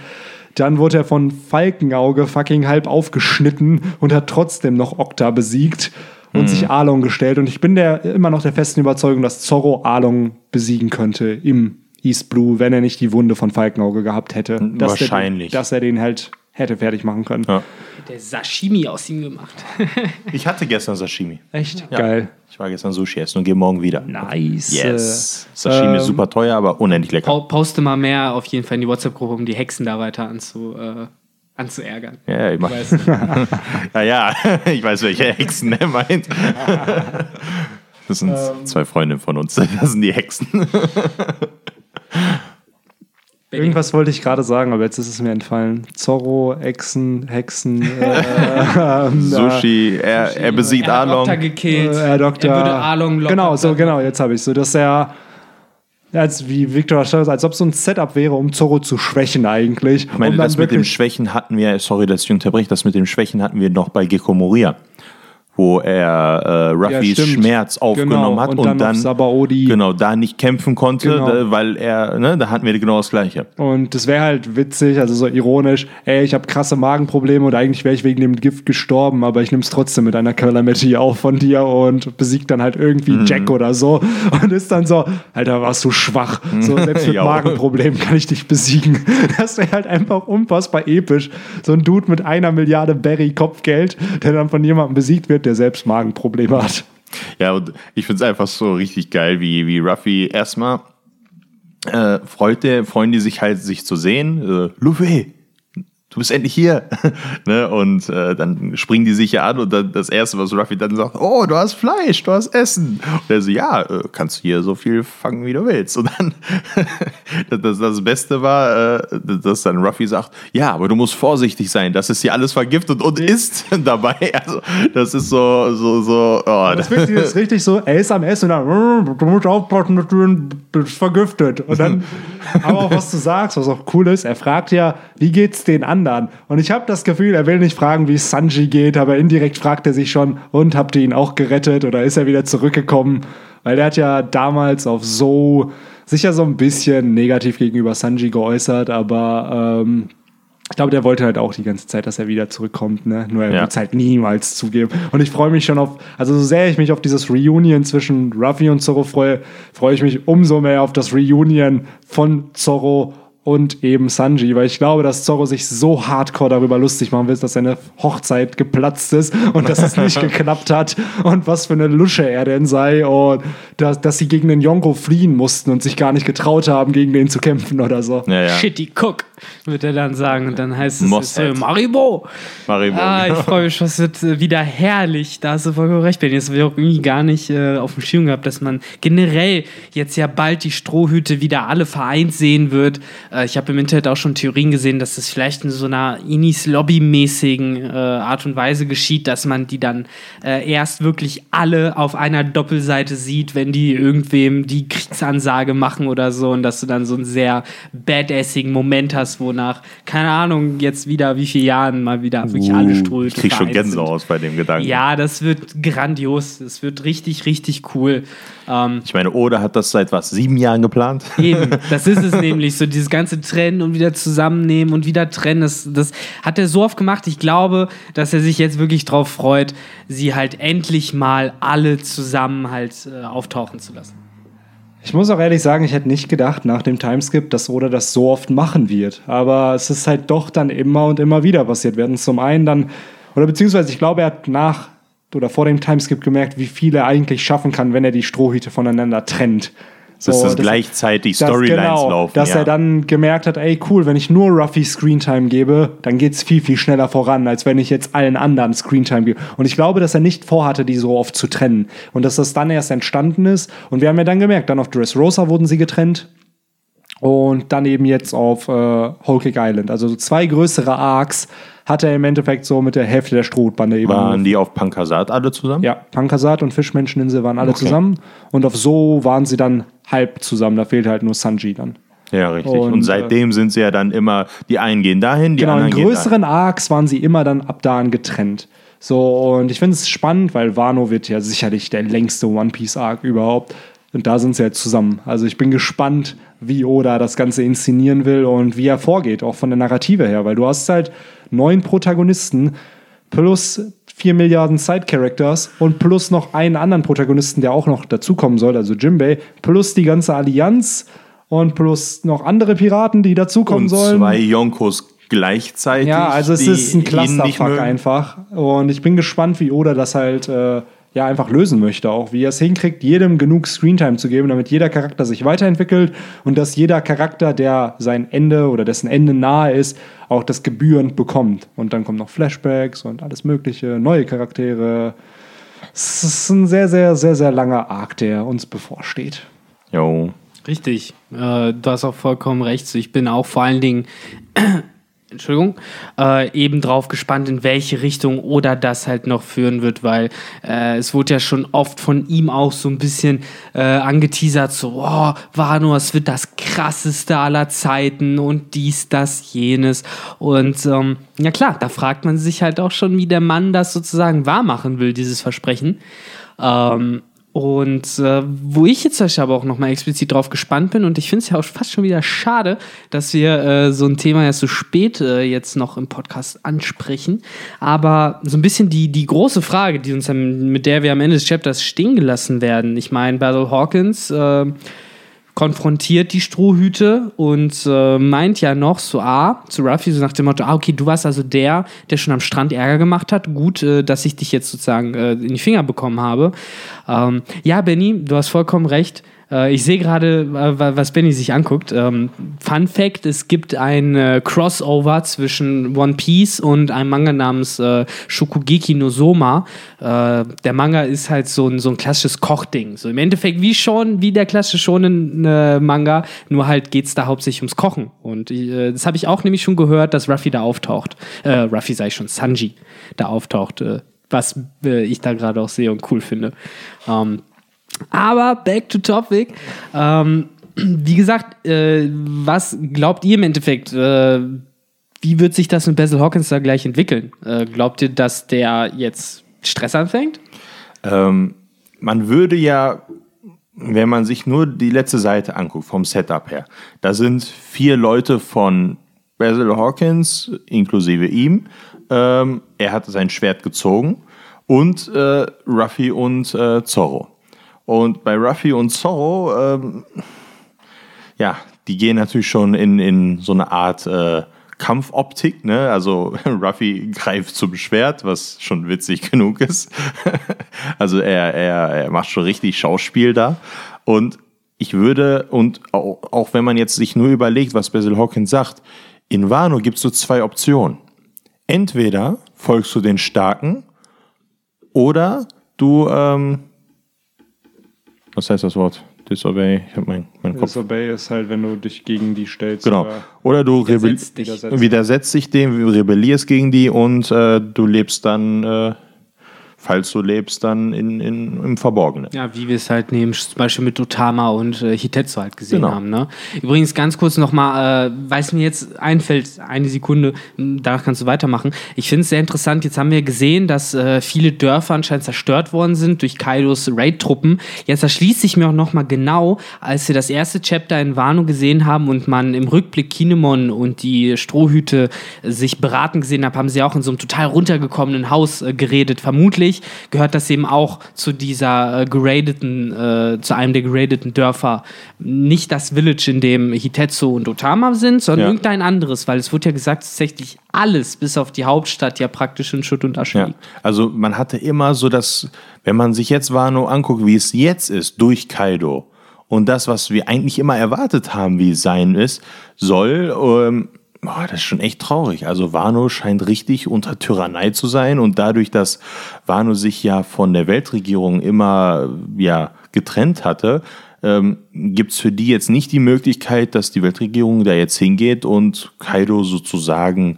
Dann wurde er von Falkenauge fucking halb aufgeschnitten und hat trotzdem noch Okta besiegt und sich Arlong gestellt. Und ich bin der, immer noch der festen Überzeugung, dass Zorro Arlong besiegen könnte im East Blue, wenn er nicht die Wunde von Falkenauge gehabt hätte. Dass Wahrscheinlich. Der, dass er den halt hätte fertig machen können. Ja. Der Sashimi aus ihm gemacht. Ich hatte gestern Sashimi. Echt? Ja. Geil. Ich war gestern Sushi essen und gehe morgen wieder. Nice. Yes. Sashimi ist ähm, super teuer, aber unendlich lecker. Po- Poste mal mehr auf jeden Fall in die WhatsApp-Gruppe, um die Hexen da weiter anzu, äh, anzuärgern. Ja, ich mach, Weißt du? ja, ja, ich weiß, welche Hexen er meint. Das sind Ähm. zwei Freunde von uns. Das sind die Hexen. Irgendwas wollte ich gerade sagen, aber jetzt ist es mir entfallen. Zorro, Echsen, Hexen, äh, ähm, Sushi, er, er besiegt er hat Arlong. Okta gekillt. Äh, Herr Doktor. Er würde Arlong locker Genau, so, genau, jetzt habe ich so, dass er, als wie Victor sagt, als ob so ein Setup wäre, um Zorro zu schwächen eigentlich. Ich meine, um das mit dem Schwächen hatten wir, sorry, dass ich unterbreche, das mit dem Schwächen hatten wir noch bei Gekko Moria, wo er äh, Ruffys stimmt. Schmerz aufgenommen Genau, hat und und, dann dann, genau da nicht kämpfen konnte, Genau. da, weil er, ne, da hatten wir genau das Gleiche. Und das wäre halt witzig, also so ironisch, ey, ich habe krasse Magenprobleme und eigentlich wäre ich wegen dem Gift gestorben, aber ich nehme es trotzdem mit einer Calamity auf von dir und besiegt dann halt irgendwie Mhm. Jack oder so und ist dann so, Alter, warst du schwach. So, selbst mit Ja. Magenproblemen kann ich dich besiegen. Das wäre halt einfach unfassbar episch. So ein Dude mit einer Milliarde Berry Kopfgeld, der dann von jemandem besiegt wird, der selbst Magenprobleme hat. Ja, und ich finde es einfach so richtig geil, wie, wie Ruffy erstmal äh, freute, freuen die sich halt, sich zu sehen. Äh, Luffy, du bist endlich hier. ne? Und äh, dann springen die sich ja an und dann das Erste, was Ruffy dann sagt, oh, du hast Fleisch, du hast Essen. Und er so, ja, äh, kannst du hier so viel fangen, wie du willst. Und dann, das, das Beste war, äh, dass dann Ruffy sagt, ja, aber du musst vorsichtig sein, das ist hier alles vergiftet und isst dabei. Also, das ist so, so, so, oh, Das wird dieses richtig so, er ist am Essen und dann, "Mm, du musst aufpassen, du bist vergiftet. Und dann, aber auch was du sagst, was auch cool ist, er fragt ja, wie geht's den anderen? Und ich habe das Gefühl, er will nicht fragen, wie es Sanji geht, aber indirekt fragt er sich schon, und habt ihr ihn auch gerettet oder ist er wieder zurückgekommen? Weil der hat ja damals auf so sicher so ein bisschen negativ gegenüber Sanji geäußert, aber ähm, ich glaube, der wollte halt auch die ganze Zeit, dass er wieder zurückkommt, ne? Nur er Ja. will es halt niemals zugeben. Und ich freue mich schon auf, also so sehr ich mich auf dieses Reunion zwischen Ruffy und Zorro freue, freue ich mich umso mehr auf das Reunion von Zorro und eben Sanji, weil ich glaube, dass Zorro sich so hardcore darüber lustig machen will, dass seine Hochzeit geplatzt ist und dass es nicht geklappt hat und was für eine Lusche er denn sei und dass, dass sie gegen den Yonko fliehen mussten und sich gar nicht getraut haben, gegen den zu kämpfen oder so. ja, ja. Shitty Cook, wird er dann sagen. Und dann heißt es jetzt, äh, Maribo. Maribo, Ah, ich freue mich, das wird äh, wieder herrlich. Da hast du vollkommen recht, Benny. Das habe ich auch irgendwie gar nicht äh, auf dem Schirm gehabt, dass man generell jetzt ja bald die Strohhüte wieder alle vereint sehen wird. Äh, ich habe im Internet auch schon Theorien gesehen, dass das vielleicht in so einer Inis Lobby-mäßigen äh, Art und Weise geschieht, dass man die dann äh, erst wirklich alle auf einer Doppelseite sieht, wenn die irgendwem die Kriegsansage machen oder so und dass du dann so einen sehr badassigen Moment hast, wonach, keine Ahnung, jetzt wieder wie viele Jahren mal wieder wirklich alle Uh, Strohhüte ich krieg schon sind. Gänsehaut bei dem Gedanken. Ja, das wird grandios. Das wird richtig, richtig cool. Ähm, Ich meine, Oda hat das seit was, sieben Jahren geplant? Eben, das ist es nämlich, so dieses ganze Trennen und wieder zusammennehmen und wieder trennen, das, das hat er so oft gemacht. Ich glaube, dass er sich jetzt wirklich drauf freut, sie halt endlich mal alle zusammen halt äh, auftauchen zu lassen. Ich muss auch ehrlich sagen, ich hätte nicht gedacht nach dem Timeskip, dass Oda das so oft machen wird. Aber es ist halt doch dann immer und immer wieder passiert. Wir hatten zum einen dann, oder beziehungsweise ich glaube, er hat nach oder vor dem Timeskip gemerkt, wie viel er eigentlich schaffen kann, wenn er die Strohhüte voneinander trennt. Dass So, das dass- gleichzeitig dass- Storylines genau, laufen. Dass ja. er dann gemerkt hat, ey cool, wenn ich nur Ruffy Screentime gebe, dann geht's viel, viel schneller voran, als wenn ich jetzt allen anderen Screentime gebe. Und ich glaube, dass er nicht vorhatte, die so oft zu trennen. Und dass das dann erst entstanden ist. Und wir haben ja dann gemerkt, dann auf Dressrosa wurden sie getrennt. Und dann eben jetzt auf äh, Whole Cake Island. Also so zwei größere Arcs hat er im Endeffekt so mit der Hälfte der Strohbande eben. Waren die auf Pankasat alle zusammen? Ja, Pankasat und Fischmenscheninsel waren alle Okay. zusammen. Und auf So waren sie dann halb zusammen. Da fehlt halt nur Sanji dann. Ja, richtig. Und, Und, äh, seitdem sind sie ja dann immer, die einen gehen dahin, die Genau, in anderen gehen dahin. größeren Arcs waren sie immer dann ab da an getrennt. So, und ich finde es spannend, weil Wano wird ja sicherlich der längste One Piece Arc überhaupt. Und da sind sie halt zusammen. Also ich bin gespannt, wie Oda das Ganze inszenieren will und wie er vorgeht, auch von der Narrative her, weil du hast halt neun Protagonisten plus vier Milliarden Side-Characters und plus noch einen anderen Protagonisten, der auch noch dazukommen soll, also Jimbei, plus die ganze Allianz und plus noch andere Piraten, die dazukommen Und sollen. zwei Yonkos gleichzeitig. Ja, also es ist ein Clusterfuck einfach. Und ich bin gespannt, wie Oda das halt äh, ja einfach lösen möchte, auch wie er es hinkriegt, jedem genug Screentime zu geben, damit jeder Charakter sich weiterentwickelt und dass jeder Charakter, der sein Ende oder dessen Ende nahe ist, auch das gebührend bekommt. Und dann kommen noch Flashbacks und alles Mögliche, neue Charaktere. Es ist ein sehr, sehr, sehr, sehr langer Arc, der uns bevorsteht. Jo. Richtig, äh, du hast auch vollkommen recht. Ich bin auch vor allen Dingen, Entschuldigung, äh, eben drauf gespannt, in welche Richtung oder das halt noch führen wird, weil äh, es wurde ja schon oft von ihm auch so ein bisschen äh, angeteasert, so, oh, Wano, es wird das krasseste aller Zeiten und dies, das, jenes. Und ähm, ja klar, da fragt man sich halt auch schon, wie der Mann das sozusagen wahrmachen will, dieses Versprechen. Ähm, und äh, wo ich jetzt aber auch nochmal explizit drauf gespannt bin, und ich finde es ja auch fast schon wieder schade, dass wir äh, so ein Thema erst so spät äh, jetzt noch im Podcast ansprechen. Aber so ein bisschen die, die große Frage, die uns mit der wir am Ende des Chapters stehen gelassen werden. Ich meine, Battle Hawkins äh, konfrontiert die Strohhüte und äh, meint ja noch so, ah, zu Ruffy, so nach dem Motto, ah, okay, du warst also der, der schon am Strand Ärger gemacht hat. Gut, äh, dass ich dich jetzt sozusagen äh, in die Finger bekommen habe. Ähm, ja, Benny, du hast vollkommen recht. Äh, ich sehe gerade, äh, wa- was Benny sich anguckt. Ähm, Fun Fact: Es gibt ein äh, Crossover zwischen One Piece und einem Manga namens äh, Shokugeki no Soma. Äh, der Manga ist halt so ein, so ein klassisches Kochding. So im Endeffekt wie schon, wie der klassische Shonen äh, Manga, nur halt geht es da hauptsächlich ums Kochen. Und das habe ich auch nämlich schon gehört, dass Ruffy da auftaucht. Ruffy ich schon, Sanji da auftaucht. Was äh, ich da gerade auch sehe und cool finde. Ähm, aber back to topic. Ähm, wie gesagt, äh, was glaubt ihr im Endeffekt? Äh, wie wird sich das mit Basil Hawkins da gleich entwickeln? Äh, glaubt ihr, dass der jetzt Stress anfängt? Ähm, man würde ja, wenn man sich nur die letzte Seite anguckt, vom Setup her, da sind vier Leute von Basil Hawkins, inklusive ihm. Ähm, er hat sein Schwert gezogen und äh, Ruffy und äh, Zorro. Und bei Ruffy und Zorro, ähm, ja, die gehen natürlich schon in, in so eine Art äh, Kampfoptik, ne? Also Ruffy greift zum Schwert, was schon witzig genug ist. also er, er, er macht schon richtig Schauspiel da. Und ich würde, und auch, auch wenn man jetzt sich nur überlegt, was Basil Hawkins sagt, in Wano gibt es so zwei Optionen. Entweder folgst du den Starken oder du, ähm, was heißt das Wort? Disobey, ich habe meinen mein Kopf. Disobey ist halt, wenn du dich gegen die stellst. Genau. oder- Oder du Widersetzt dich. Widersetzt dich dem, rebellierst gegen die und äh, du lebst dann, äh, falls du lebst, dann in, in, im Verborgenen. Ja, wie wir es halt neben zum Beispiel mit Otama und äh, Hitetsu halt gesehen Genau. haben. Ne? Übrigens ganz kurz nochmal, äh, weiß mir jetzt einfällt, eine Sekunde, danach kannst du weitermachen. Ich finde es sehr interessant, jetzt haben wir gesehen, dass äh, viele Dörfer anscheinend zerstört worden sind durch Kaidos Raid-Truppen. Jetzt erschließt sich mir auch nochmal genau, als wir das erste Chapter in Wano gesehen haben und man im Rückblick Kinemon und die Strohhüte sich beraten gesehen haben, haben sie auch in so einem total runtergekommenen Haus äh, geredet. Vermutlich gehört das eben auch zu dieser äh, geradeten, äh, zu einem der geradeten Dörfer. Nicht das Village, in dem Hitetsu und Otama sind, sondern Ja. irgendein anderes, weil es wurde ja gesagt, tatsächlich alles, bis auf die Hauptstadt, ja praktisch in Schutt und Asche Ja. liegt. Also man hatte immer so das, wenn man sich jetzt Wano anguckt, wie es jetzt ist, durch Kaido und das, was wir eigentlich immer erwartet haben, wie es sein ist, soll, ähm, boah, das ist schon echt traurig. Also Wano scheint richtig unter Tyrannei zu sein und dadurch, dass Wano sich ja von der Weltregierung immer ja, getrennt hatte, ähm, gibt es für die jetzt nicht die Möglichkeit, dass die Weltregierung da jetzt hingeht und Kaido sozusagen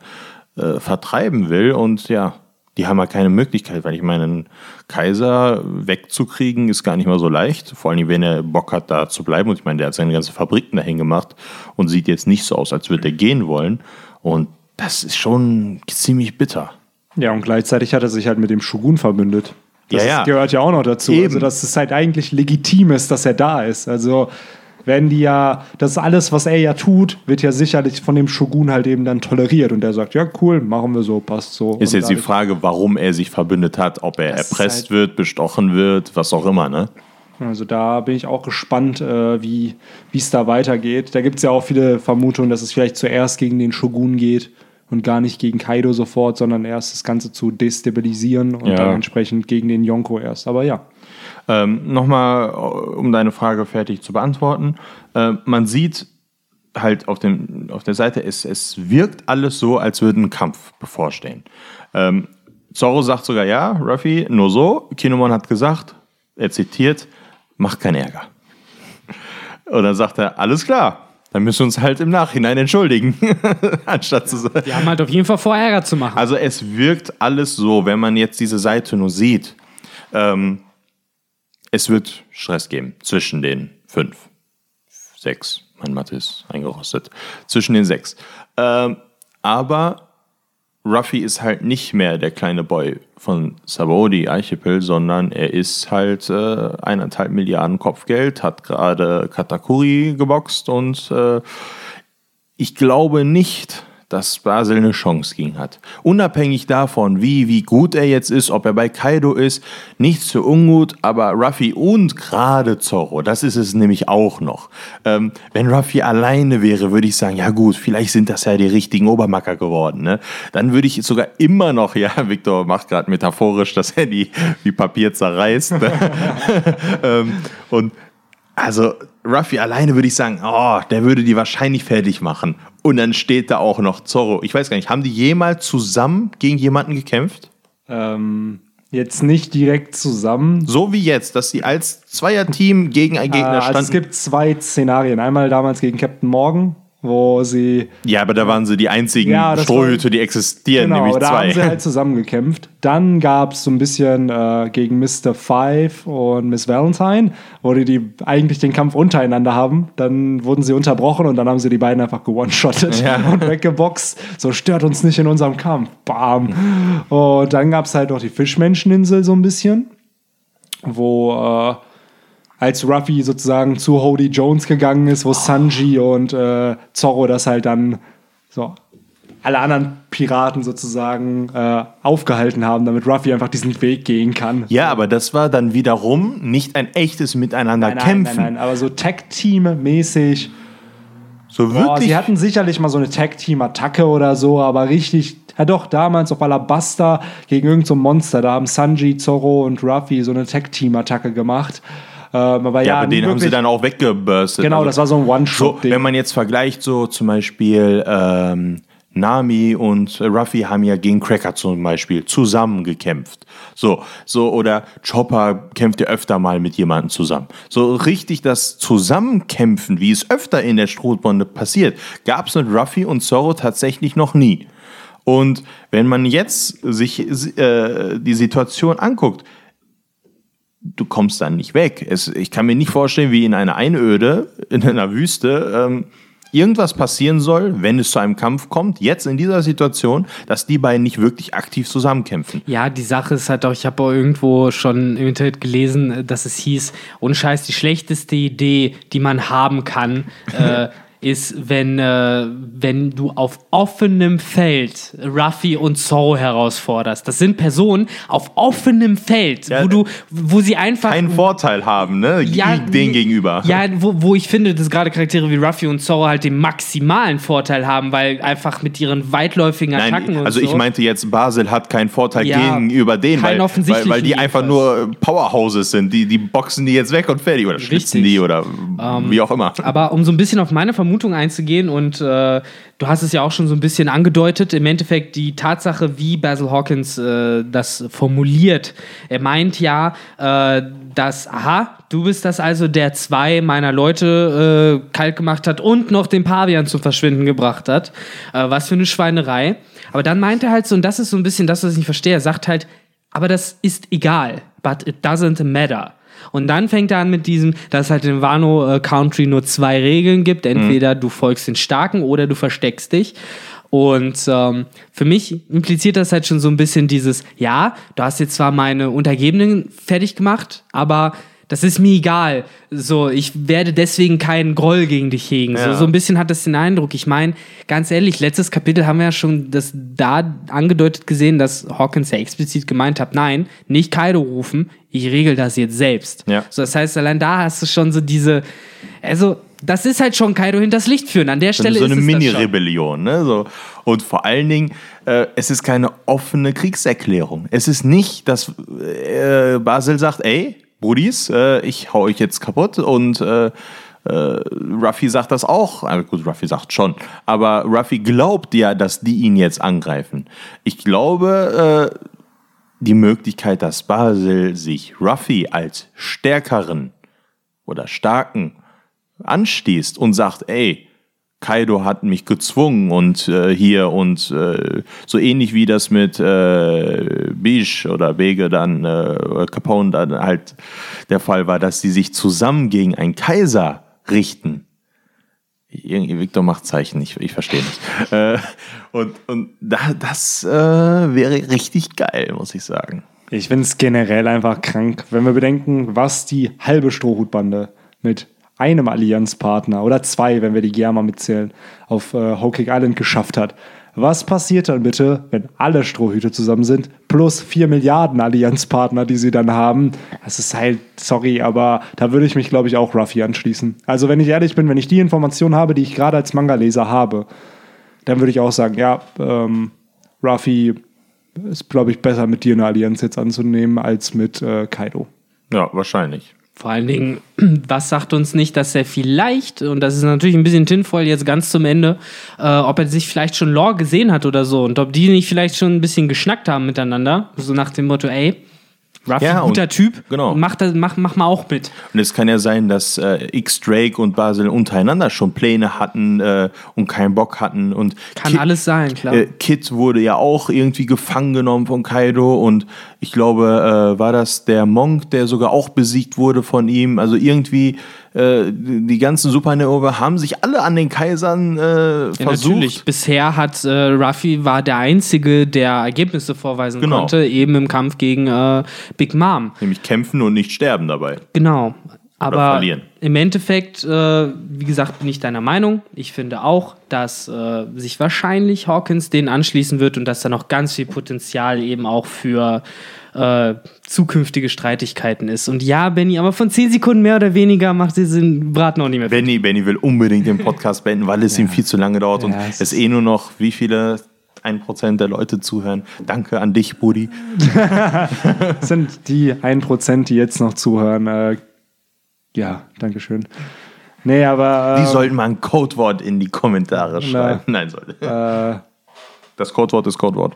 äh, vertreiben will. Und ja, Die haben ja keine Möglichkeit, weil ich meine, einen Kaiser wegzukriegen ist gar nicht mal so leicht. Vor allem, wenn er Bock hat, da zu bleiben. Und ich meine, der hat seine ganze Fabriken dahin gemacht und sieht jetzt nicht so aus, als würde er gehen wollen. Und das ist schon ziemlich bitter. Ja, und gleichzeitig hat er sich halt mit dem Shogun verbündet. Das Ja, ja. gehört ja auch noch dazu. Eben. Also, dass es halt eigentlich legitim ist, dass er da ist. Also, wenn die ja, das alles, was er ja tut, wird ja sicherlich von dem Shogun halt eben dann toleriert. Und er sagt, ja, cool, machen wir so, passt so. Ist Und jetzt die Frage, warum er sich verbündet hat, ob er ist erpresst halt- wird, bestochen wird, was auch immer, ne? Also da bin ich auch gespannt, äh, wie wie es da weitergeht. Da gibt es ja auch viele Vermutungen, dass es vielleicht zuerst gegen den Shogun geht und gar nicht gegen Kaido sofort, sondern erst das Ganze zu destabilisieren und Ja. dann entsprechend gegen den Yonko erst. Aber ja. Ähm, Nochmal, um deine Frage fertig zu beantworten. Äh, man sieht halt auf, dem, auf der Seite, es, es wirkt alles so, als würde ein Kampf bevorstehen. Ähm, Zorro sagt sogar, ja, Ruffy, nur so. Kinemon hat gesagt, er zitiert, mach keinen Ärger. Und dann sagt er, alles klar, dann müssen wir uns halt im Nachhinein entschuldigen. Anstatt zu sagen. Die haben halt auf jeden Fall vor, Ärger zu machen. Also es wirkt alles so, wenn man jetzt diese Seite nur sieht. Ähm, es wird Stress geben zwischen den fünf, sechs. Mein Mathe ist eingerostet. Zwischen den sechs. Ähm, aber Ruffy ist halt nicht mehr der kleine Boy von Sabaody Archipel, sondern er ist halt äh, eineinhalb Milliarden Kopfgeld, hat gerade Katakuri geboxt und äh, ich glaube nicht, dass Basel eine Chance gegen hat. Unabhängig davon, wie, wie gut er jetzt ist, ob er bei Kaido ist, nichts für ungut, aber Ruffy und gerade Zorro, das ist es nämlich auch noch. Ähm, wenn Ruffy alleine wäre, würde ich sagen, ja gut, vielleicht sind das ja die richtigen Obermacker geworden. Ne? Dann würde ich sogar immer noch, ja, Victor macht gerade metaphorisch, dass er die wie Papier zerreißt. Ähm, und also Ruffy alleine würde ich sagen, oh, der würde die wahrscheinlich fertig machen. Und dann steht da auch noch Zorro. Ich weiß gar nicht, haben die jemals zusammen gegen jemanden gekämpft? Ähm, jetzt nicht direkt zusammen. So wie jetzt, dass sie als Zweierteam gegen einen Äh, Gegner es standen. gibt zwei Szenarien. Einmal damals gegen Captain Morgan, wo sie ja, aber da waren sie die einzigen Ja, Strohhüte, die existieren, Genau, nämlich da haben sie zwei. halt zusammengekämpft. Dann gab es so ein bisschen äh, gegen Mr. Five und Miss Valentine, wo die, die eigentlich den Kampf untereinander haben. Dann wurden sie unterbrochen und dann haben sie die beiden einfach gewone-shottet Ja. und weggeboxt. So stört uns nicht in unserem Kampf. Bam. Und dann gab es halt noch die Fischmenscheninsel so ein bisschen, wo äh, als Ruffy sozusagen zu Hody Jones gegangen ist, wo Sanji und äh, Zorro das halt dann so alle anderen Piraten sozusagen äh, aufgehalten haben, damit Ruffy einfach diesen Weg gehen kann. ja, aber das war dann wiederum nicht ein echtes Miteinander Nein, nein, kämpfen. nein, nein, aber so Tag-Team-mäßig. So Boah, wirklich. sie hatten sicherlich mal so eine Tag-Team-Attacke oder so, aber richtig, ja doch, damals auf Alabasta gegen irgendein so ein Monster, da haben Sanji, Zorro und Ruffy so eine Tag-Team-Attacke gemacht. Ähm, aber ja, ja, aber den haben sie dann auch weggeburstet. Genau, Also- das war so ein So, One-Shot-Ding. wenn man jetzt vergleicht, so zum Beispiel ähm, Nami und Ruffy haben ja gegen Cracker zum Beispiel zusammen gekämpft. So, so, oder Chopper kämpft ja öfter mal mit jemandem zusammen. So richtig das Zusammenkämpfen, wie es öfter in der Strohbonde passiert, gab es mit Ruffy und Zorro tatsächlich noch nie. Und wenn man jetzt sich äh, die Situation anguckt, du kommst dann nicht weg. Es, ich kann mir nicht vorstellen, wie in einer Einöde, in einer Wüste, ähm, irgendwas passieren soll, wenn es zu einem Kampf kommt, jetzt in dieser Situation, dass die beiden nicht wirklich aktiv zusammenkämpfen. Ja, die Sache ist halt auch, ich habe auch irgendwo schon im Internet gelesen, dass es hieß, ohne Scheiß, die schlechteste Idee, die man haben kann, äh, ist, wenn, äh, wenn du auf offenem Feld Ruffy und Zorro herausforderst. Das sind Personen auf offenem Feld, Ja, wo du, wo sie einfach Keinen Vorteil haben, ne? ja, den gegenüber. Ja, wo, wo ich finde, dass gerade Charaktere wie Ruffy und Zorro halt den maximalen Vorteil haben, weil einfach mit ihren weitläufigen Attacken Nein, und also so. ich meinte jetzt, Basel hat keinen Vorteil Ja, gegenüber denen, weil, weil, weil die einfach nur Powerhouses sind. Die, die boxen die jetzt weg und fertig oder schlitzen die oder wie auch immer. Aber um so ein bisschen auf meine Vermutung einzugehen und äh, du hast es ja auch schon so ein bisschen angedeutet, im Endeffekt die Tatsache, wie Basil Hawkins äh, das formuliert. Er meint ja, äh, dass, aha, du bist das also, der zwei meiner Leute äh, kalt gemacht hat und noch den Pavian zum Verschwinden gebracht hat. Äh, was für eine Schweinerei. Aber dann meint er halt so, und das ist so ein bisschen das, was ich nicht verstehe, er sagt halt, aber das ist egal, but it doesn't matter. Und dann fängt er an mit diesem, dass es halt in Wano äh, Country nur zwei Regeln gibt. Entweder du folgst den Starken oder du versteckst dich. Und ähm, für mich impliziert das halt schon so ein bisschen dieses, ja, du hast jetzt zwar meine Untergebenen fertig gemacht, aber das ist mir egal. So, ich werde deswegen keinen Groll gegen dich hegen. So, Ja. so ein bisschen hat das den Eindruck. Ich meine, ganz ehrlich, letztes Kapitel haben wir ja schon das da angedeutet gesehen, dass Hawkins ja explizit gemeint hat, nein, nicht Kaido rufen, ich regel das jetzt selbst. Ja. So, das heißt, allein da hast du schon so diese, also, das ist halt schon Kaido hinters Licht führen. An der Stelle so eine ist es das schon. Mini-Rebellion. Ne? So. Und vor allen Dingen, äh, es ist keine offene Kriegserklärung. Es ist nicht, dass äh, Basel sagt, ey, Brudis, äh, ich hau euch jetzt kaputt und äh, äh, Ruffy sagt das auch. Aber gut, Ruffy sagt schon. Aber Ruffy glaubt ja, dass die ihn jetzt angreifen. Ich glaube, äh, die Möglichkeit, dass Basel sich Ruffy als stärkeren oder starken anstießt und sagt, ey, Kaido hat mich gezwungen und äh, hier und äh, so ähnlich wie das mit äh, Bish oder Bege dann, äh, Capone dann halt der Fall war, dass sie sich zusammen gegen einen Kaiser richten. Irgendwie Victor macht Zeichen, ich, ich verstehe nicht. Äh, und und da, das äh, wäre richtig geil, muss ich sagen. Ich finde es generell einfach krank, wenn wir bedenken, was die halbe Strohhutbande mit einem Allianzpartner oder zwei, wenn wir die Germa mitzählen, auf äh, Cake Island geschafft hat. Was passiert dann bitte, wenn alle Strohhüte zusammen sind, plus vier Milliarden Allianzpartner, die sie dann haben? Das ist halt, sorry, aber da würde ich mich, glaube ich, auch Ruffy anschließen. Also, wenn ich ehrlich bin, wenn ich die Information habe, die ich gerade als Manga-Leser habe, dann würde ich auch sagen, ja, ähm, Ruffy ist, glaube ich, besser mit dir eine Allianz jetzt anzunehmen als mit äh, Kaido. Ja, wahrscheinlich. Vor allen Dingen, was sagt uns nicht, dass er vielleicht, und das ist natürlich ein bisschen Tinfoil jetzt ganz zum Ende, äh, ob er sich vielleicht schon Lore gesehen hat oder so und ob die nicht vielleicht schon ein bisschen geschnackt haben miteinander. So nach dem Motto, ey, Ruffy, Ja, guter Typ, genau. mach, das, mach, mach mal auch mit. Und es kann ja sein, dass äh, X Drake und Basel untereinander schon Pläne hatten äh, und keinen Bock hatten. Und Kann Kid, alles sein, klar. Äh, Kid wurde ja auch irgendwie gefangen genommen von Kaido und ich glaube, äh, war das der Monk, der sogar auch besiegt wurde von ihm. Also irgendwie äh, die ganzen Supernova haben sich alle an den Kaisern äh, Ja, versucht. natürlich. Bisher hat äh, Ruffy war der Einzige, der Ergebnisse vorweisen Genau. konnte, eben im Kampf gegen äh, Big Mom. Nämlich kämpfen und nicht sterben dabei. Genau. Aber im Endeffekt, äh, wie gesagt, bin ich deiner Meinung. Ich finde auch, dass äh, sich wahrscheinlich Hawkins denen anschließen wird und dass da noch ganz viel Potenzial eben auch für äh, zukünftige Streitigkeiten ist. Und ja, Benny, aber von 10 Sekunden mehr oder weniger macht diesen Braten auch nicht mehr. Benny, Benny will unbedingt den Podcast beenden, weil es ihm viel zu lange dauert und Ja, es es eh nur noch wie viele ein Prozent der Leute zuhören. Danke an dich, Brudi. Das sind die 1%, die jetzt noch zuhören. Äh, ja, Dankeschön. Nee, aber. Die äh, sollten mal ein Codewort in die Kommentare schreiben. Nein, sollte. äh, Das Codewort ist Codewort.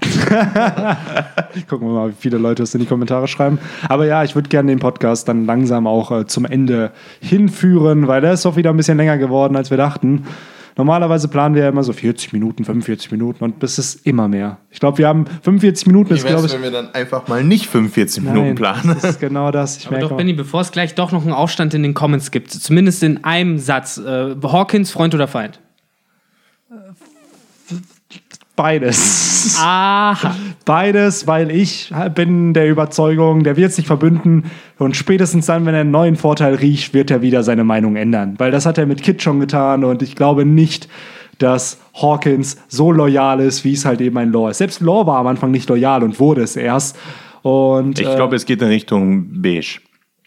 Gucken wir mal, wie viele Leute es in die Kommentare schreiben. Aber ja, ich würde gerne den Podcast dann langsam auch äh, zum Ende hinführen, weil der ist doch wieder ein bisschen länger geworden, als wir dachten. Normalerweise planen wir ja immer so 40 Minuten, 45 Minuten und bis es immer mehr. Ich glaube, wir haben 45 Minuten, ist glaube ich. wir dann einfach mal nicht 45 Minuten Nein, planen? Das ist genau das. Ich Aber doch, Benny, bevor es gleich doch noch einen Aufstand in den Comments gibt, zumindest in einem Satz, äh, Hawkins, Freund oder Feind? Beides. Aha. Beides, weil ich bin der Überzeugung, der wird sich verbünden und spätestens dann, wenn er einen neuen Vorteil riecht, wird er wieder seine Meinung ändern. Weil das hat er mit Kid schon getan und ich glaube nicht, dass Hawkins so loyal ist, wie es halt eben ein Law ist. Selbst Law war am Anfang nicht loyal und wurde es erst. Und Ich äh, glaube, es geht in Richtung Beige.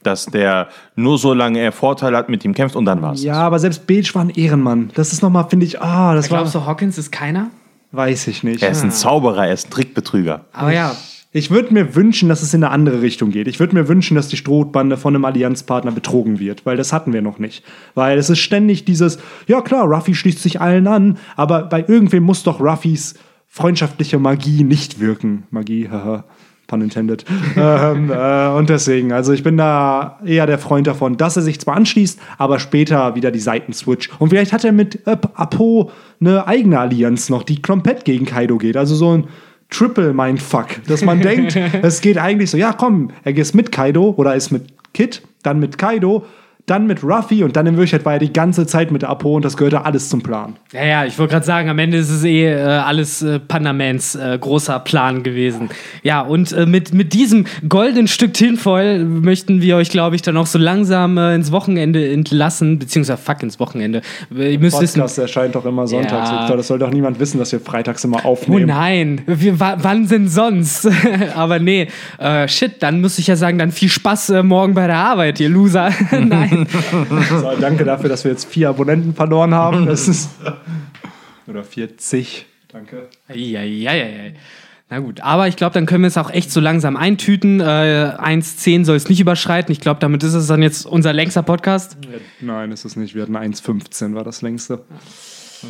Dass der nur so lange er Vorteil hat, mit ihm kämpft und dann war's. ja, aber selbst Beige war ein Ehrenmann. Das ist nochmal, finde ich, ah, das war, Glaubst du, Hawkins ist keiner? Weiß ich nicht. Er ist ein Zauberer, er ist ein Trickbetrüger. Aber ja, Ich würde mir wünschen, dass es in eine andere Richtung geht. Ich würde mir wünschen, dass die Strohbande von einem Allianzpartner betrogen wird, weil das hatten wir noch nicht. Weil es ist ständig dieses, ja klar, Ruffy schließt sich allen an, aber bei irgendwem muss doch Ruffys freundschaftliche Magie nicht wirken. Magie, haha. Pun intended. ähm, äh, und deswegen, also ich bin da eher der Freund davon, dass er sich zwar anschließt, aber später wieder die Seiten switcht. Und vielleicht hat er mit äh, Apo eine eigene Allianz noch, die komplett gegen Kaido geht. Also so ein Triple Mindfuck, dass man denkt, es geht eigentlich so, ja komm, er geht mit Kaido oder ist mit Kid, dann mit Kaido, dann mit Ruffy und dann in Wirklichkeit war er die ganze Zeit mit Apo und das gehörte alles zum Plan. Ja, ja, ich wollte gerade sagen, am Ende ist es eh äh, alles äh, Pandamans äh, großer Plan gewesen. Ja, und äh, mit, mit diesem goldenen Stück Tinfoil möchten wir euch, glaube ich, dann auch so langsam äh, ins Wochenende entlassen, beziehungsweise fuck ins Wochenende. Ihr müsst wissen, Podcast erscheint doch immer sonntags. Ja. Das soll doch niemand wissen, dass wir freitags immer Oh aufnehmen. nein, wir, wa- wann denn sonst? Aber nee, äh, shit, dann muss ich ja sagen, dann viel Spaß äh, morgen bei der Arbeit, ihr Loser. nein. So, danke dafür, dass wir jetzt vier Abonnenten verloren haben. Das ist. Oder 40. Danke. Eieieiei. Na gut, aber ich glaube, dann können wir es auch echt so langsam eintüten. Äh, 1,10 soll es nicht überschreiten. Ich glaube, damit ist es dann jetzt unser längster Podcast. Nein, ist es nicht. Wir hatten 1,15 war das längste.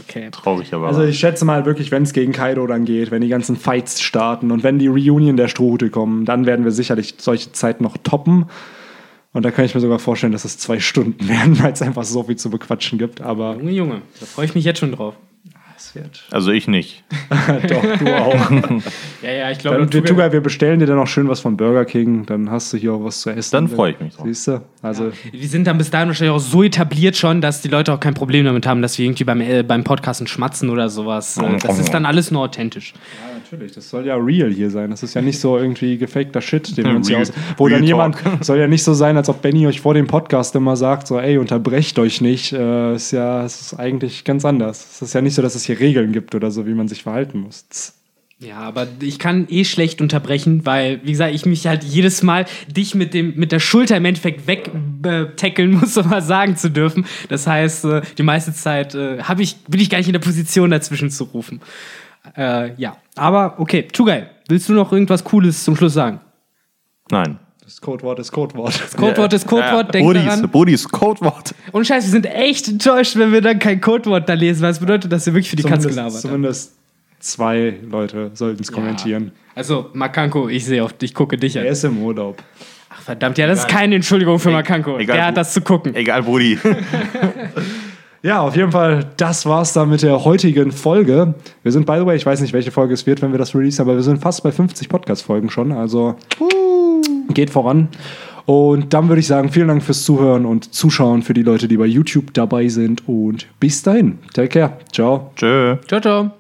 Okay. Traurig aber. Also ich schätze mal wirklich, wenn es gegen Kaido dann geht, wenn die ganzen Fights starten und wenn die Reunion der Strohhute kommen, dann werden wir sicherlich solche Zeiten noch toppen. Und da kann ich mir sogar vorstellen, dass es zwei Stunden werden, weil es einfach so viel zu bequatschen gibt. Aber Junge, Junge, da freue ich mich jetzt schon drauf. es wird. also ich nicht. Doch, du auch. Ja, ja, ich glaube, Dann, wir, Tuga, wir bestellen dir dann noch schön was von Burger King, dann hast du hier auch was zu essen. Dann freue ich mich drauf. Siehst du? Also, wir sind dann bis dahin wahrscheinlich auch so etabliert schon, dass die Leute auch kein Problem damit haben, dass wir irgendwie beim, äh, beim Podcasten schmatzen oder sowas. Äh, Das ist dann alles nur authentisch. ja, natürlich, das soll ja real hier sein. Das ist ja nicht so irgendwie gefakter Shit, den wir uns hier aus. Wo dann Real jemand, Talk. soll ja nicht so sein, als ob Benny euch vor dem Podcast immer sagt, so, ey, unterbrecht euch nicht. Äh, ist ja, es ist eigentlich ganz anders. Es ist ja nicht so, dass es hier Regeln gibt oder so, wie man sich verhalten muss. Ja, aber ich kann eh schlecht unterbrechen, weil, wie gesagt, ich mich halt jedes Mal dich mit, dem, mit der Schulter im Endeffekt wegtackeln muss, um mal sagen zu dürfen. Das heißt, äh, die meiste Zeit äh, ich, bin ich gar nicht in der Position, dazwischen zu rufen. Äh, ja, aber okay, Tugai, willst du noch irgendwas Cooles zum Schluss sagen? Nein. Das Codewort ist Codewort. Codewort ist Codewort, denk Budis, daran. Budis Codewort. Und scheiße, wir sind echt enttäuscht, wenn wir dann kein Codewort da lesen, weil es bedeutet, dass wir wirklich für die Katz gelabert Zumindest, haben. zumindest zwei Leute sollten es kommentieren. Also, Makanko, ich sehe auf dich, gucke dich an. Er ist im Urlaub. Ach, verdammt, ja, das ist keine Entschuldigung für Makanko. egal Der hat das zu gucken. Egal, Budi. Ja, auf jeden Fall, das war's dann mit der heutigen Folge. Wir sind, by the way, ich weiß nicht, welche Folge es wird, wenn wir das releasen, aber wir sind fast bei 50 Podcast-Folgen schon. Also geht voran. Und dann würde ich sagen, vielen Dank fürs Zuhören und Zuschauen für die Leute, die bei YouTube dabei sind. Und bis dahin. Take care. Ciao. Tschö. Ciao, ciao.